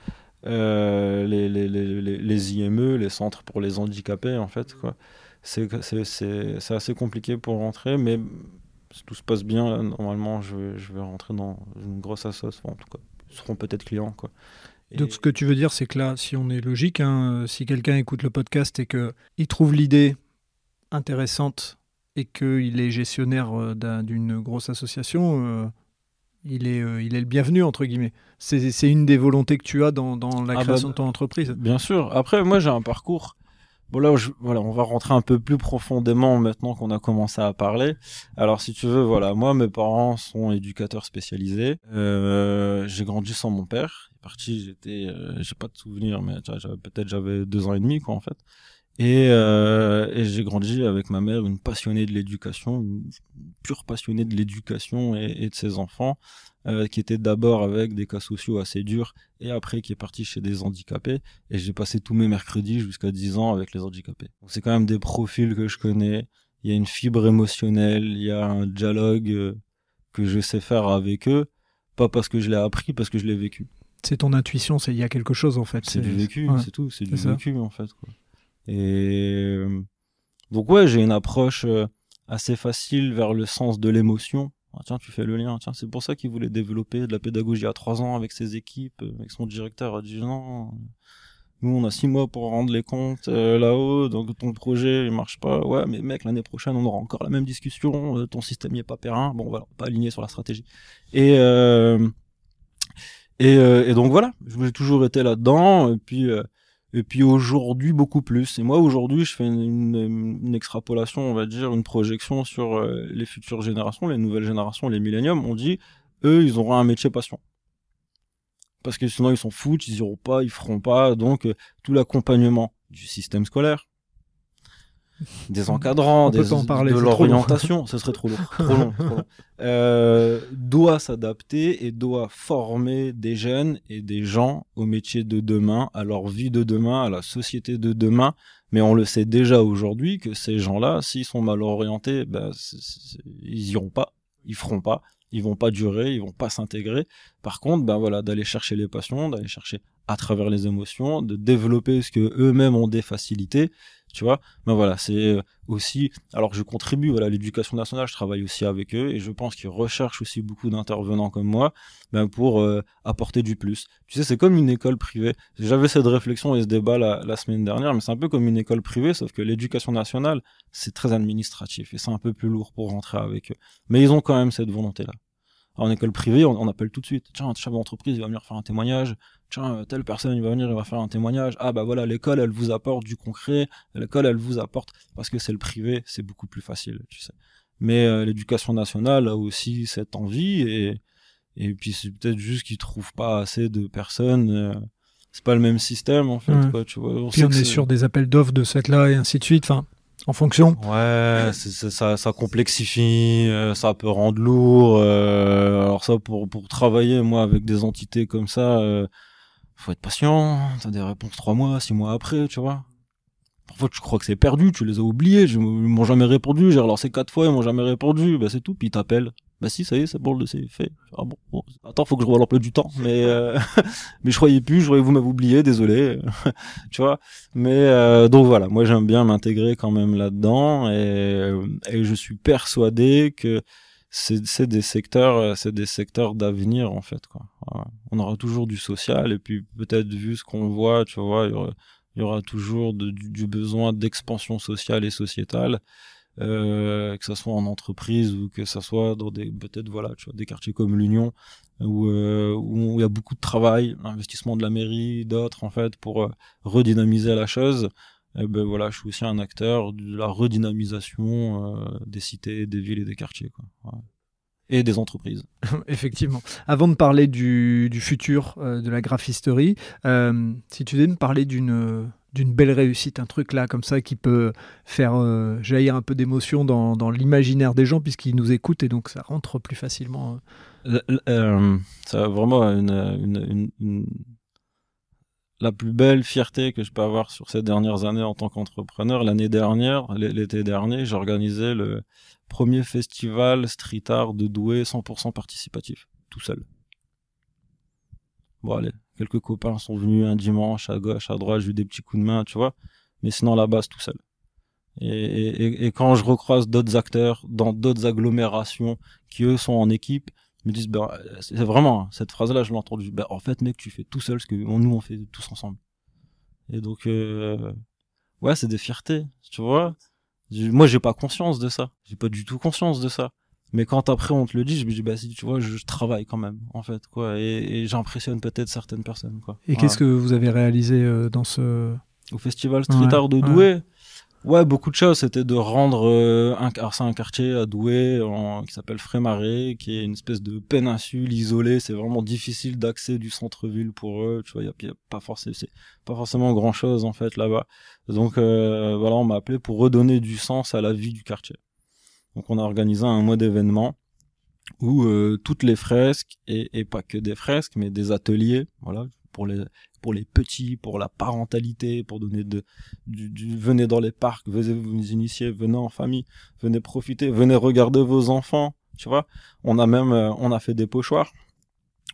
euh, les, IME, les centres pour les handicapés, en fait. C'est, assez compliqué pour rentrer, mais si tout se passe bien, normalement, je vais, rentrer dans une grosse assoce. en tout cas, ils seront peut-être clients. Donc, ce que tu veux dire, c'est que là, si on est logique, hein, si quelqu'un écoute le podcast et qu'il trouve l'idée intéressante et qu'il est gestionnaire euh, d'une grosse association, euh, il, est, euh, il est le bienvenu, entre guillemets. C'est une des volontés que tu as dans, dans la ah bah, création de ton entreprise. Bien sûr. Après, moi, j'ai un parcours Bon là, voilà, on va rentrer un peu plus profondément maintenant qu'on a commencé à parler. Alors si tu veux, voilà, moi mes parents sont éducateurs spécialisés. Euh, j'ai grandi sans mon père. Il est parti, j'étais, euh, j'ai pas de souvenir, mais peut-être j'avais deux ans et demi quoi en fait. Et, euh, et j'ai grandi avec ma mère, une passionnée de l'éducation, une pure passionnée de l'éducation et, et, de ses enfants, euh, qui était d'abord avec des cas sociaux assez durs et après qui est parti chez des handicapés. Et j'ai passé tous mes mercredis jusqu'à 10 ans avec les handicapés. C'est quand même des profils que je connais. Il y a une fibre émotionnelle, il y a un dialogue euh, que je sais faire avec eux, pas parce que je l'ai appris, parce que je l'ai vécu. C'est ton intuition, c'est il y a quelque chose en fait. C'est du vécu, c'est tout, c'est du vécu en fait. Quoi. Et euh, donc ouais, j'ai une approche euh, assez facile vers le sens de l'émotion. Ah, tiens, tu fais le lien. Tiens, c'est pour ça qu'il voulait développer de la pédagogie à trois ans avec ses équipes, euh, avec son directeur. A dit non, nous on a six mois pour rendre les comptes là-haut, donc ton projet il marche pas. Ouais, mais mec, l'année prochaine on aura encore la même discussion. ton système n'y est pas périn. Bon, voilà, pas aligné sur la stratégie. Et et, et donc voilà, j'ai toujours été là-dedans. Et puis et puis aujourd'hui beaucoup plus. Et moi aujourd'hui je fais une, extrapolation, on va dire, une projection sur euh, les futures générations, les nouvelles générations, les milléniums. On dit, eux, ils auront un métier passion. Parce que sinon ils s'en foutent, ils iront pas, ils feront pas. Donc euh, tout l'accompagnement du système scolaire, des encadrants, des, de l'orientation, ce serait trop long, trop long, trop long. [LAUGHS] Euh, doit s'adapter et doit former des jeunes et des gens au métier de demain, à leur vie de demain, à la société de demain. Mais on le sait déjà aujourd'hui que ces gens-là, s'ils sont mal orientés, ben, ils iront pas, ils feront pas, ils vont pas durer, ils vont pas s'intégrer. Par contre, ben voilà, d'aller chercher les passions, d'aller chercher à travers les émotions, de développer ce que eux-mêmes ont des facilités tu vois. Mais voilà c'est euh, aussi alors je contribue à l'éducation nationale je travaille aussi avec eux et je pense qu'ils recherchent aussi beaucoup d'intervenants comme moi ben, pour euh, apporter du plus. Tu sais c'est comme une école privée. J'avais cette réflexion et ce débat la, semaine dernière mais c'est un peu comme une école privée sauf que l'éducation nationale c'est très administratif et c'est un peu plus lourd pour rentrer avec eux. Mais ils ont quand même cette volonté là en école privée, on, appelle tout de suite. Tiens, un chef d'entreprise, va venir faire un témoignage. Tiens, euh, telle personne, il va venir, il va faire un témoignage. Ah bah voilà, l'école, elle vous apporte du concret. L'école, elle vous apporte parce que c'est le privé, c'est beaucoup plus facile, tu sais. Mais euh, l'éducation nationale a aussi cette envie et et puis c'est peut-être juste qu'ils trouvent pas assez de personnes. Euh, c'est pas le même système en fait, quoi, tu vois. On puis on est, sur des appels d'offres de cette là et ainsi de suite. Enfin, en fonction. Ouais, ça, ça complexifie, euh, ça peut rendre lourd. Euh, alors ça, pour, pour travailler, moi, avec des entités comme ça, euh, faut être patient. T'as des réponses trois mois, six mois après, tu vois. Parfois, tu crois que c'est perdu, tu les as oubliés, ils m'ont jamais répondu. J'ai relancé quatre fois, ils m'ont jamais répondu. Bah c'est tout, puis ils t'appellent. Bah si, ça y est, c'est bon, c'est fait. Ah bon, attends, faut que je revoie l'emploi du temps. Mais euh, [LAUGHS] mais je croyais plus, je croyais vous m'avez oublié, désolé. [LAUGHS] tu vois. Mais euh, donc voilà, moi j'aime bien m'intégrer quand même là-dedans et, euh, et je suis persuadé que c'est des secteurs, c'est des secteurs d'avenir en fait quoi. On aura toujours du social et puis peut-être vu ce qu'on voit, tu vois, il y aura, toujours du, du besoin d'expansion sociale et sociétale. Euh, que ça soit en entreprise ou que ça soit dans des peut-être voilà tu vois des quartiers comme l'Union où, euh, où il y a beaucoup de travail investissement de la mairie d'autres en fait pour euh, redynamiser la chose et ben voilà je suis aussi un acteur de la redynamisation euh, des cités des villes et des quartiers quoi et des entreprises. [LAUGHS] Effectivement. Avant de parler du, du futur de la graphisterie, si tu devais me parler d'une d'une belle réussite, un truc là comme ça qui peut faire euh, jaillir un peu d'émotion dans, dans l'imaginaire des gens puisqu'ils nous écoutent et donc ça rentre plus facilement. Euh. Euh, ça vraiment une, une, la plus belle fierté que je peux avoir sur ces dernières années en tant qu'entrepreneur. L'année dernière, l'été dernier, j'ai organisé le premier festival street art de Douai 100% participatif, tout seul. Bon allez, quelques copains sont venus un dimanche à gauche, à droite, j'ai eu des petits coups de main, tu vois. Mais sinon, la base, tout seul. Et, et, quand je recroise d'autres acteurs dans d'autres agglomérations qui, eux, sont en équipe, me disent, ben, c'est vraiment, hein, cette phrase-là, je l'ai entendue. Ben, en fait, mec, tu fais tout seul ce que nous, on fait tous ensemble. Et donc, euh, ouais, c'est des fiertés, tu vois. Moi, j'ai pas conscience de ça. J'ai pas du tout conscience de ça. Mais quand après on te le dit, je me dis bah si tu vois, je, travaille quand même en fait quoi, et, j'impressionne peut-être certaines personnes quoi. Et qu'est-ce que vous avez réalisé euh, dans ce au festival Street Art de Douai Ouais, beaucoup de choses. C'était de rendre euh, un, alors c'est un quartier à Douai en, qui s'appelle Frémaré, qui est une espèce de péninsule isolée. C'est vraiment difficile d'accès du centre-ville pour eux. Tu vois, il y, a, pas forcément, pas forcément grand chose en fait là-bas. Donc euh, voilà, on m'a appelé pour redonner du sens à la vie du quartier. Donc on a organisé un mois d'événements où euh, toutes les fresques et, et pas que des fresques, mais des ateliers, voilà, pour les pour les petits, pour la parentalité, pour donner du, venez dans les parcs, venez vous initier, venez en famille, venez profiter, venez regarder vos enfants, tu vois. On a même, euh, on a fait des pochoirs,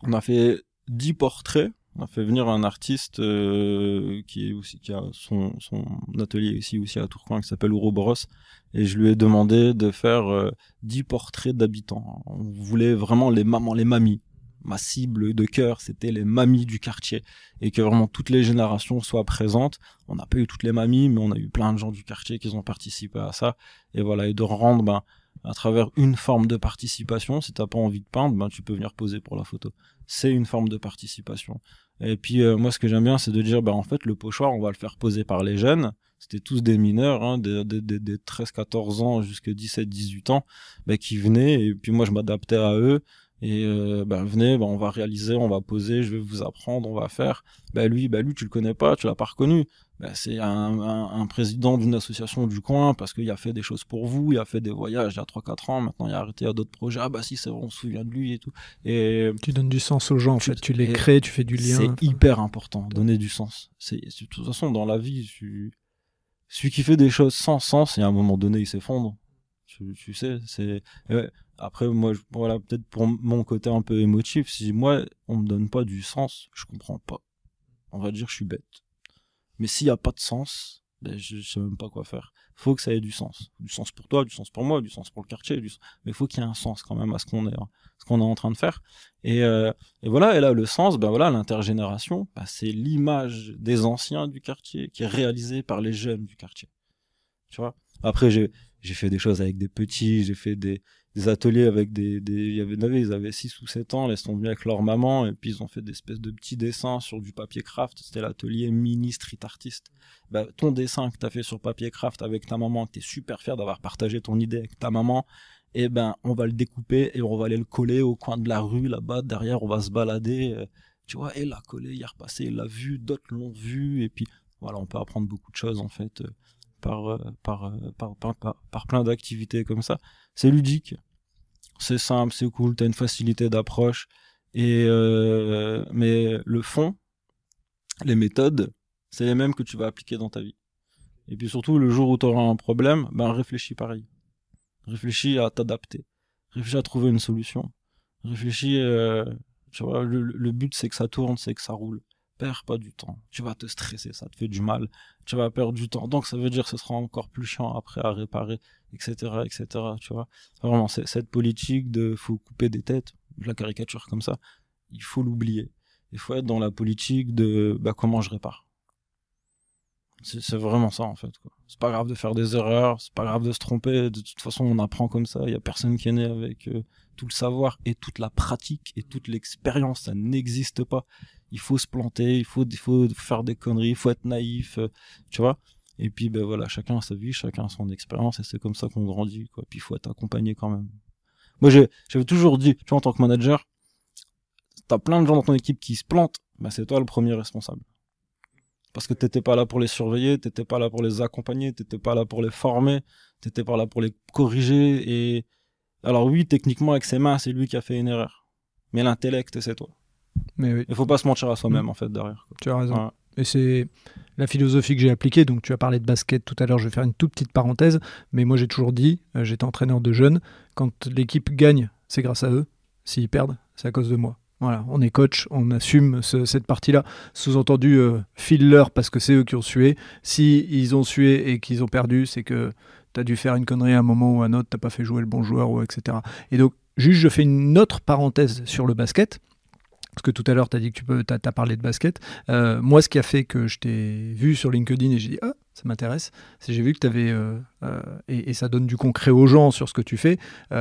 on a fait dix portraits, on a fait venir un artiste euh, qui est aussi qui a son, son atelier ici aussi à Tourcoing qui s'appelle Ouroboros et je lui ai demandé de faire euh, dix portraits d'habitants. On voulait vraiment les mamans, les mamies ma cible de cœur, c'était les mamies du quartier et que vraiment toutes les générations soient présentes. On n'a pas eu toutes les mamies, mais on a eu plein de gens du quartier qui ont participé à ça. Et voilà, et de rendre, ben, à travers une forme de participation, si t'as pas envie de peindre, ben, tu peux venir poser pour la photo. C'est une forme de participation. Et puis, euh, moi, ce que j'aime bien, c'est de dire, ben, en fait, le pochoir, on va le faire poser par les jeunes. C'était tous des mineurs, hein, des, des, des, 13-14 ans jusqu'à 17-18 ans, ben, qui venaient. Et puis, moi, je m'adaptais à eux et euh, ben venez ben on va réaliser on va poser je vais vous apprendre on va faire. Ben lui ben lui tu le connais pas tu l'as pas reconnu. Ben c'est un, un, président d'une association du coin parce qu'il a fait des choses pour vous il a fait des voyages il y a 3 4 ans maintenant il a arrêté à d'autres projets. Ah bah si c'est vrai on se souvient de lui et tout. Et tu donnes du sens aux gens en fait. Tu les crées tu fais du lien. c'est hyper important donner du sens. C'est de toute façon dans la vie tu celui qui fait des choses sans sens et à un moment donné il s'effondre tu, sais c'est après, moi, voilà, peut-être pour mon côté un peu émotif, si moi, on me donne pas du sens, je comprends pas. On va dire, je suis bête. Mais s'il y a pas de sens, ben, je, sais même pas quoi faire. Faut que ça ait du sens. Du sens pour toi, du sens pour moi, du sens pour le quartier, du... mais faut qu'il y ait un sens quand même à ce qu'on est, hein, est en train de faire. Et, euh, et, voilà, et là, le sens, ben voilà, l'intergénération, ben, c'est l'image des anciens du quartier qui est réalisée par les jeunes du quartier. Tu vois? Après, j'ai, j'ai fait des choses avec des petits, j'ai fait des, des ateliers avec des, des il y avait, ils avaient 6 ou 7 ans, ils sont venus avec leur maman, et puis ils ont fait des espèces de petits dessins sur du papier craft, c'était l'atelier mini street artist. Bah, ton dessin que tu as fait sur papier craft avec ta maman, tu es super fier d'avoir partagé ton idée avec ta maman, et eh ben, on va le découper et on va aller le coller au coin de la rue, là-bas, derrière, on va se balader, euh, tu vois, et l'a collé, il a repassé, il l'a vu, d'autres l'ont vu, et puis, voilà, on peut apprendre beaucoup de choses, en fait, euh, par, euh, par, par, par, par plein d'activités comme ça. C'est ludique, c'est simple, c'est cool, t'as une facilité d'approche. Et euh, mais le fond, les méthodes, c'est les mêmes que tu vas appliquer dans ta vie. Et puis surtout, le jour où tu auras un problème, ben réfléchis pareil. Réfléchis à t'adapter. Réfléchis à trouver une solution. Réfléchis, euh, tu vois, le but c'est que ça tourne, c'est que ça roule perds pas du temps. Tu vas te stresser, ça te fait du mal. Tu vas perdre du temps. Donc ça veut dire que ce sera encore plus chiant après à réparer, etc., etc. Tu vois. Vraiment, cette politique de faut couper des têtes, la caricature comme ça, il faut l'oublier. Il faut être dans la politique de bah, comment je répare. C'est vraiment ça en fait. C'est pas grave de faire des erreurs, c'est pas grave de se tromper. De toute façon, on apprend comme ça. Il y a personne qui est né avec euh, tout le savoir et toute la pratique et toute l'expérience. Ça n'existe pas il faut se planter, il faut, il faut faire des conneries, il faut être naïf, euh, tu vois. Et puis, ben voilà, chacun a sa vie, chacun a son expérience, et c'est comme ça qu'on grandit, quoi. Puis il faut être accompagné quand même. Moi, j'avais toujours dit, tu vois, en tant que manager, t'as plein de gens dans ton équipe qui se plantent, ben c'est toi le premier responsable. Parce que t'étais pas là pour les surveiller, t'étais pas là pour les accompagner, t'étais pas là pour les former, t'étais pas là pour les corriger, et alors oui, techniquement, avec ses mains, c'est lui qui a fait une erreur. Mais l'intellect, c'est toi. Mais oui. Il faut pas se mentir à soi-même, mm. en fait, derrière. Tu as raison. Et c'est la philosophie que j'ai appliquée. Donc, tu as parlé de basket tout à l'heure. Je vais faire une toute petite parenthèse. Mais moi, j'ai toujours dit, euh, j'étais entraîneur de jeunes, quand l'équipe gagne, c'est grâce à eux. S'ils perdent, c'est à cause de moi. Voilà, on est coach, on assume cette partie-là. Sous-entendu, euh, file-leur parce que c'est eux qui ont sué. Si ils ont sué et qu'ils ont perdu, c'est que tu as dû faire une connerie à un moment ou à un autre, t'as pas fait jouer le bon joueur, ou etc. Et donc, juste, je fais une autre parenthèse sur le basket parce que tout à l'heure, tu as dit que tu peux, as, parlé de basket. Euh, moi, ce qui a fait que je t'ai vu sur LinkedIn et j'ai dit, ah, ça m'intéresse, c'est j'ai vu que tu avais, euh, euh, et, ça donne du concret aux gens sur ce que tu fais, tu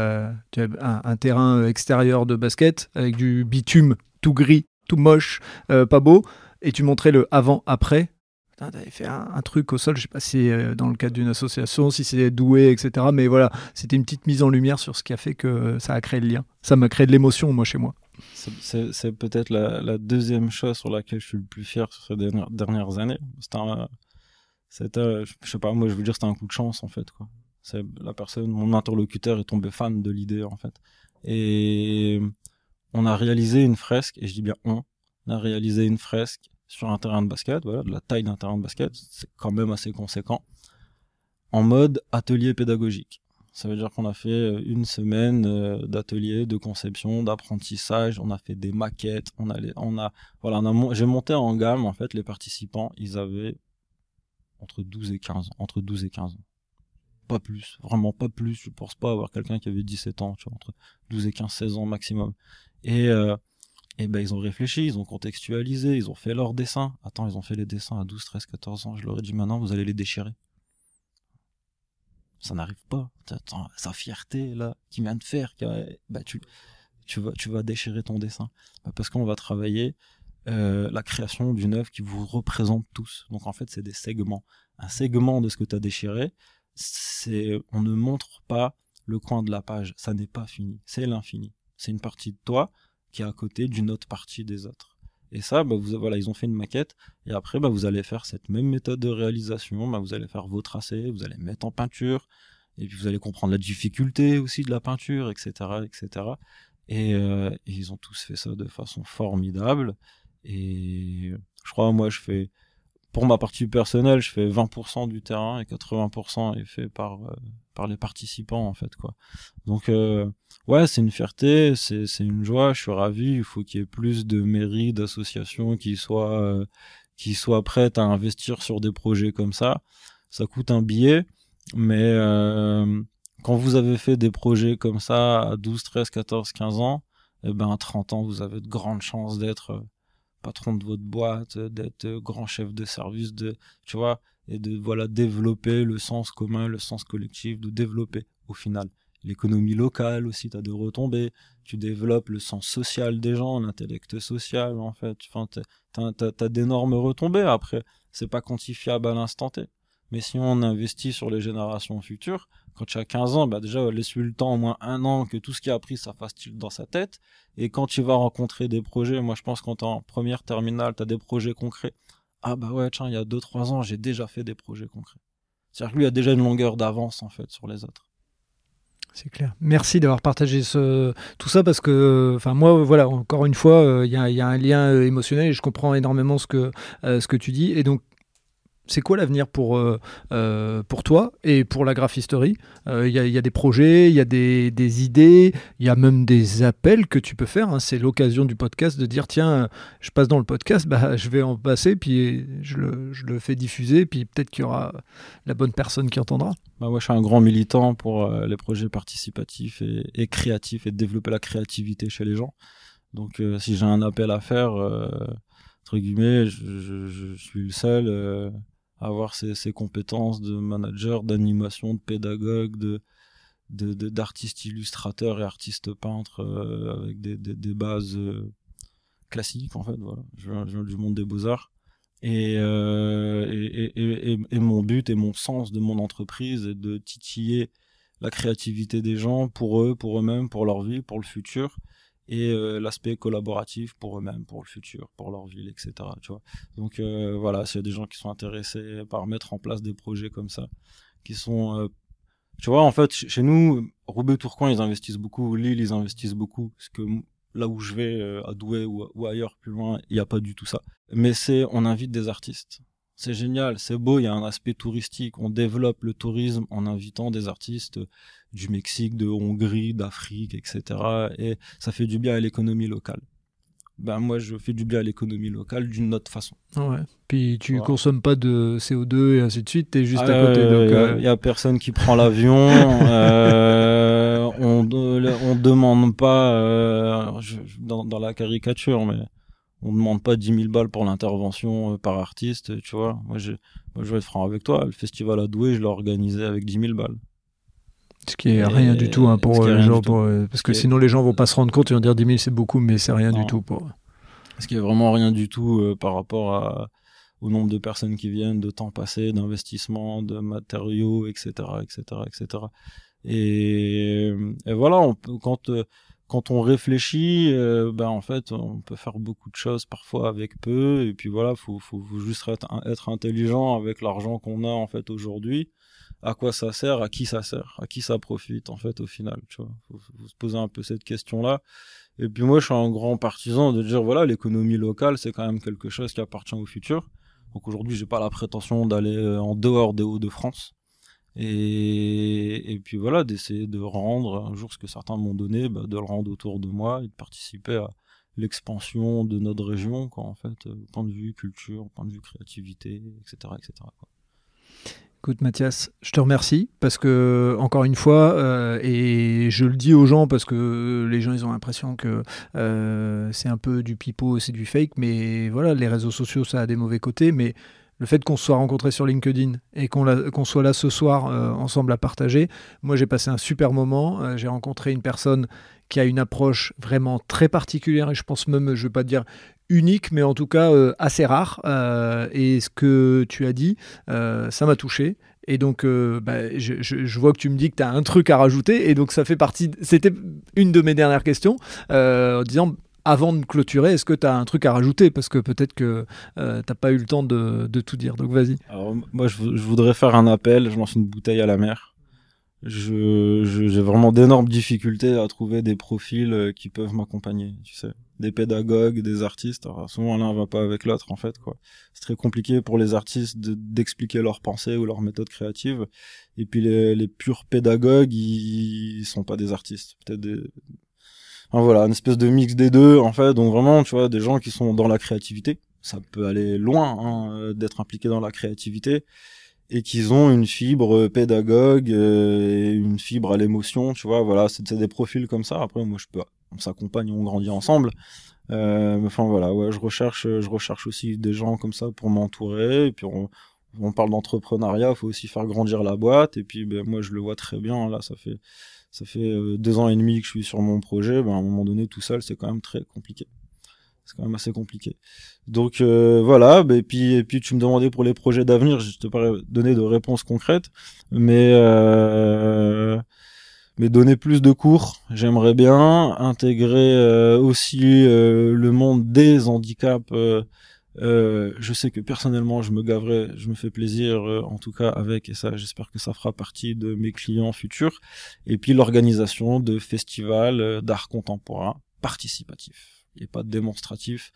as un, terrain extérieur de basket avec du bitume tout gris, tout moche, pas beau, et tu montrais le avant-après. t'avais fait un, truc au sol, je sais pas si c'est dans le cadre d'une association, si c'est doué, etc. Mais voilà, c'était une petite mise en lumière sur ce qui a fait que ça a créé le lien. Ça m'a créé de l'émotion, moi, chez moi. C'est peut-être la, deuxième chose sur laquelle je suis le plus fier sur ces dernières, années. C'était, je sais pas, moi, je dire, c'était un coup de chance, en fait. C'est la personne, mon interlocuteur est tombé fan de l'idée, en fait. Et on a réalisé une fresque, et je dis bien on, on a réalisé une fresque sur un terrain de basket, voilà, de la taille d'un terrain de basket, c'est quand même assez conséquent, en mode atelier pédagogique. Ça veut dire qu'on a fait euh, une semaine euh, d'atelier, de conception, d'apprentissage, on a fait des maquettes, on a, on a voilà, j'ai monté en gamme en fait les participants, ils avaient entre 12 et 15 entre 12 et 15 ans. Pas plus, vraiment pas plus, je pense pas avoir quelqu'un qui avait 17 ans, entre 12 et 15 16 ans maximum. Et euh, et ben ils ont réfléchi, ils ont contextualisé, ils ont fait leurs dessins. Attends, ils ont fait les dessins à 12, 13, 14 ans. Je leur ai dit maintenant, vous allez les déchirer. Ça n'arrive pas. Sa fierté là, qui vient de faire, bah, tu, tu vas, tu vas déchirer ton dessin. Bah, parce qu'on va travailler euh, la création d'une œuvre qui vous représente tous. Donc en fait, c'est des segments. Un segment de ce que tu as déchiré, c'est, on ne montre pas le coin de la page. Ça n'est pas fini. C'est l'infini. C'est une partie de toi qui est à côté d'une autre partie des autres. Et ça, bah, vous, voilà, ils ont fait une maquette. Et après, bah, vous allez faire cette même méthode de réalisation. Bah, vous allez faire vos tracés, vous allez mettre en peinture. Et puis vous allez comprendre la difficulté aussi de la peinture, etc. etc. Et, euh, et ils ont tous fait ça de façon formidable. Et je crois, moi, je fais pour ma partie personnelle, je fais 20% du terrain et 80% est fait par euh, par les participants en fait quoi. Donc euh, ouais, c'est une fierté, c'est une joie, je suis ravi. Il faut qu'il y ait plus de mairies, d'associations qui soient euh, qui soient prêtes à investir sur des projets comme ça. Ça coûte un billet, mais quand vous avez fait des projets comme ça à 12, 13, 14, 15 ans, eh ben à 30 ans, vous avez de grandes chances d'être patron de votre boîte, d'être grand chef de service, de, tu vois, et de voilà développer le sens commun, le sens collectif, de développer au final l'économie locale aussi, tu as de retombées, tu développes le sens social des gens, l'intellect social en fait, tu as, d'énormes retombées après, c'est pas quantifiable à l'instant T. Mais si on investit sur les générations futures, quand tu as 15 ans, bah déjà, laisse-lui le temps, au moins un an, que tout ce qu'il a appris, ça fasse tilt dans sa tête. Et quand tu vas rencontrer des projets, moi je pense quand en première terminale, tu as des projets concrets. Ah bah ouais, tiens, il y a 2-3 ans, j'ai déjà fait des projets concrets. C'est-à-dire que lui a déjà une longueur d'avance, en fait, sur les autres. C'est clair. Merci d'avoir partagé ce, tout ça parce que, enfin moi, voilà, encore une fois, euh, il y, a un lien euh, émotionnel et je comprends énormément ce que, euh, ce que tu dis. Et donc, c'est quoi l'avenir pour, euh, euh, pour toi et pour la graphisterie Il euh, y, a des projets, il y a des, idées, il y a même des appels que tu peux faire. Hein. C'est l'occasion du podcast de dire tiens, je passe dans le podcast, bah, je vais en passer, puis je le, fais diffuser, puis peut-être qu'il y aura la bonne personne qui entendra. Bah moi, je suis un grand militant pour les projets participatifs et, créatifs et de développer la créativité chez les gens. Donc, si j'ai un appel à faire, entre guillemets, je, je suis le seul avoir ces, compétences de manager, d'animation, de pédagogue, de d'artiste illustrateur et artiste peintre euh, avec des, bases euh, classiques en fait voilà. Je viens, du monde des beaux arts euh, et, et, et, mon but et mon sens de mon entreprise est de titiller la créativité des gens pour eux pour eux-mêmes pour leur vie pour le futur et euh, l'aspect collaboratif pour eux-mêmes, pour le futur, pour leur ville, etc. Tu vois Donc euh, voilà, s'il y a des gens qui sont intéressés par mettre en place des projets comme ça, qui sont... Euh, tu vois, en fait, chez nous, Roubaix, Tourcoing, ils investissent beaucoup, Lille, ils investissent beaucoup, parce que là où je vais, à Douai ou, ou ailleurs, plus loin, il n'y a pas du tout ça. Mais c'est, on invite des artistes c'est génial, c'est beau, il y a un aspect touristique. On développe le tourisme en invitant des artistes du Mexique, de Hongrie, d'Afrique, etc. Et ça fait du bien à l'économie locale. Ben moi, je fais du bien à l'économie locale d'une autre façon. Ouais. Puis tu consommes pas de CO2 et ainsi de suite, tu es juste à côté. Il euh, n'y a personne qui prend l'avion. [LAUGHS] euh, on ne demande pas, euh, dans, dans, la caricature, mais on demande pas 10 000 balles pour l'intervention euh, par artiste, tu vois. Moi, je, moi, je vais être franc avec toi. Le festival à Douai, je l'ai organisé avec 10 000 balles. Ce qui est rien du tout hein, pour euh, les gens. Euh, parce que sinon, les gens vont pas se rendre compte. Ils vont dire 10 000, c'est beaucoup, mais c'est rien du tout pour. Ce qui est vraiment rien du tout par rapport à, au nombre de personnes qui viennent, de temps passé, d'investissement, de matériaux, etc., etc., etc. Et, et voilà, on peut, quand quand on réfléchit, euh, ben en fait, on peut faire beaucoup de choses parfois avec peu. Et puis voilà, faut, faut, juste être, être, intelligent avec l'argent qu'on a en fait aujourd'hui. À quoi ça sert À qui ça sert À qui ça profite en fait au final Tu vois, faut, faut se poser un peu cette question-là. Et puis moi, je suis un grand partisan de dire voilà, l'économie locale, c'est quand même quelque chose qui appartient au futur. Donc aujourd'hui, j'ai pas la prétention d'aller euh, en dehors des Hauts-de-France. Et, et puis voilà, d'essayer de rendre un jour ce que certains m'ont donné, bah, de le rendre autour de moi et de participer à l'expansion de notre région, quoi, en fait, euh, point de vue culture, point de vue créativité, etc. etc. Quoi. Écoute Mathias, je te remercie parce que encore une fois, euh, et je le dis aux gens parce que les gens ils ont l'impression que euh, c'est un peu du pipeau, c'est du fake, mais voilà, les réseaux sociaux ça a des mauvais côtés, mais le fait qu'on se soit rencontrés sur LinkedIn et qu'on soit là ce soir euh, ensemble à partager, moi j'ai passé un super moment. Euh, j'ai rencontré une personne qui a une approche vraiment très particulière et je pense même, je ne vais pas dire unique, mais en tout cas euh, assez rare. et ce que tu as dit, ça m'a touché. Et donc, bah, je, je, vois que tu me dis que tu as un truc à rajouter. Et donc, ça fait partie. C'était une de mes dernières questions, en disant avant de clôturer, est-ce que tu as un truc à rajouter? Parce que peut-être que euh, tu n'as pas eu le temps de, tout dire. Donc vas-y. Moi, je, voudrais faire un appel. Je lance une bouteille à la mer. J'ai je, vraiment d'énormes difficultés à trouver des profils euh, qui peuvent m'accompagner, tu sais. Des pédagogues, des artistes. Souvent, l'un va pas avec l'autre, en fait. C'est très compliqué pour les artistes d'expliquer leurs pensées ou leurs méthodes créatives. Et puis, les, les purs pédagogues, ils, ils sont pas des artistes. Peut-être des, voilà, une espèce de mix des deux, en fait. Donc vraiment, tu vois, des gens qui sont dans la créativité. Ça peut aller loin hein, euh, d'être impliqué dans la créativité et qu'ils ont une fibre pédagogue euh, et une fibre à l'émotion, tu vois. Voilà, c'est des profils comme ça. Après, moi, je peux, on s'accompagne, on grandit ensemble. Euh, enfin voilà, ouais, je recherche, je recherche aussi des gens comme ça pour m'entourer. Puis on, on parle d'entrepreneuriat, faut aussi faire grandir la boîte. Et puis ben, moi, je le vois très bien. Là, ça fait ça fait euh, deux ans et demi que je suis sur mon projet, ben, à un moment donné, tout seul, c'est quand même très compliqué. C'est quand même assez compliqué. Donc euh, voilà, ben, et puis et puis tu me demandais pour les projets d'avenir, je te pas donner de réponses concrètes, mais euh, mais donner plus de cours, j'aimerais bien intégrer aussi le monde des handicaps euh, je sais que personnellement, je me gaverai, je me fais plaisir, euh, en tout cas avec, et ça, j'espère que ça fera partie de mes clients futurs. Et puis l'organisation de festivals euh, d'art contemporain participatif et pas démonstratif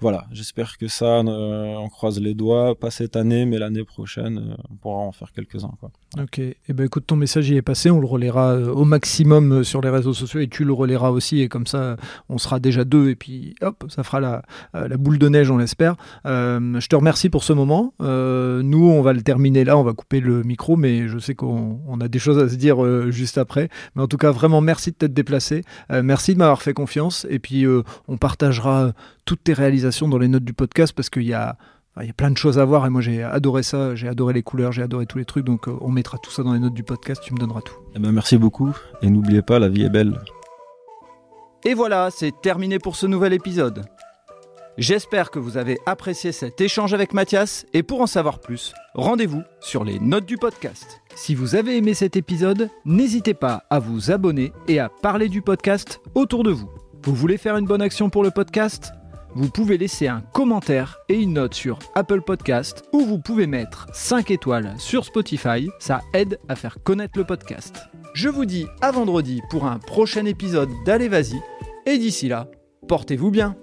voilà, j'espère que ça, euh, on croise les doigts, pas cette année, mais l'année prochaine, euh, on pourra en faire quelques-uns. Ok, et eh ben écoute, ton message y est passé, on le relaiera euh, au maximum sur les réseaux sociaux et tu le relayeras aussi, et comme ça, on sera déjà deux, et puis hop, ça fera la boule de neige, on l'espère. je te remercie pour ce moment. nous, on va le terminer là, on va couper le micro, mais je sais qu'on a des choses à se dire juste après. Mais en tout cas, vraiment, merci de t'être déplacé, merci de m'avoir fait confiance, et puis on partagera toutes tes réalisations dans les notes du podcast parce qu'il y a, il y a plein de choses à voir et moi j'ai adoré ça, j'ai adoré les couleurs, j'ai adoré tous les trucs, donc euh, on mettra tout ça dans les notes du podcast, tu me donneras tout. Eh ben, merci beaucoup et n'oubliez pas, la vie est belle. Et voilà, c'est terminé pour ce nouvel épisode. J'espère que vous avez apprécié cet échange avec Mathias et pour en savoir plus, rendez-vous sur les notes du podcast. Si vous avez aimé cet épisode, n'hésitez pas à vous abonner et à parler du podcast autour de vous. Vous voulez faire une bonne action pour le podcast? Vous pouvez laisser un commentaire et une note sur Apple Podcast ou vous pouvez mettre 5 étoiles sur Spotify, ça aide à faire connaître le podcast. Je vous dis à vendredi pour un prochain épisode d'Allez Vas-y et d'ici là, portez-vous bien.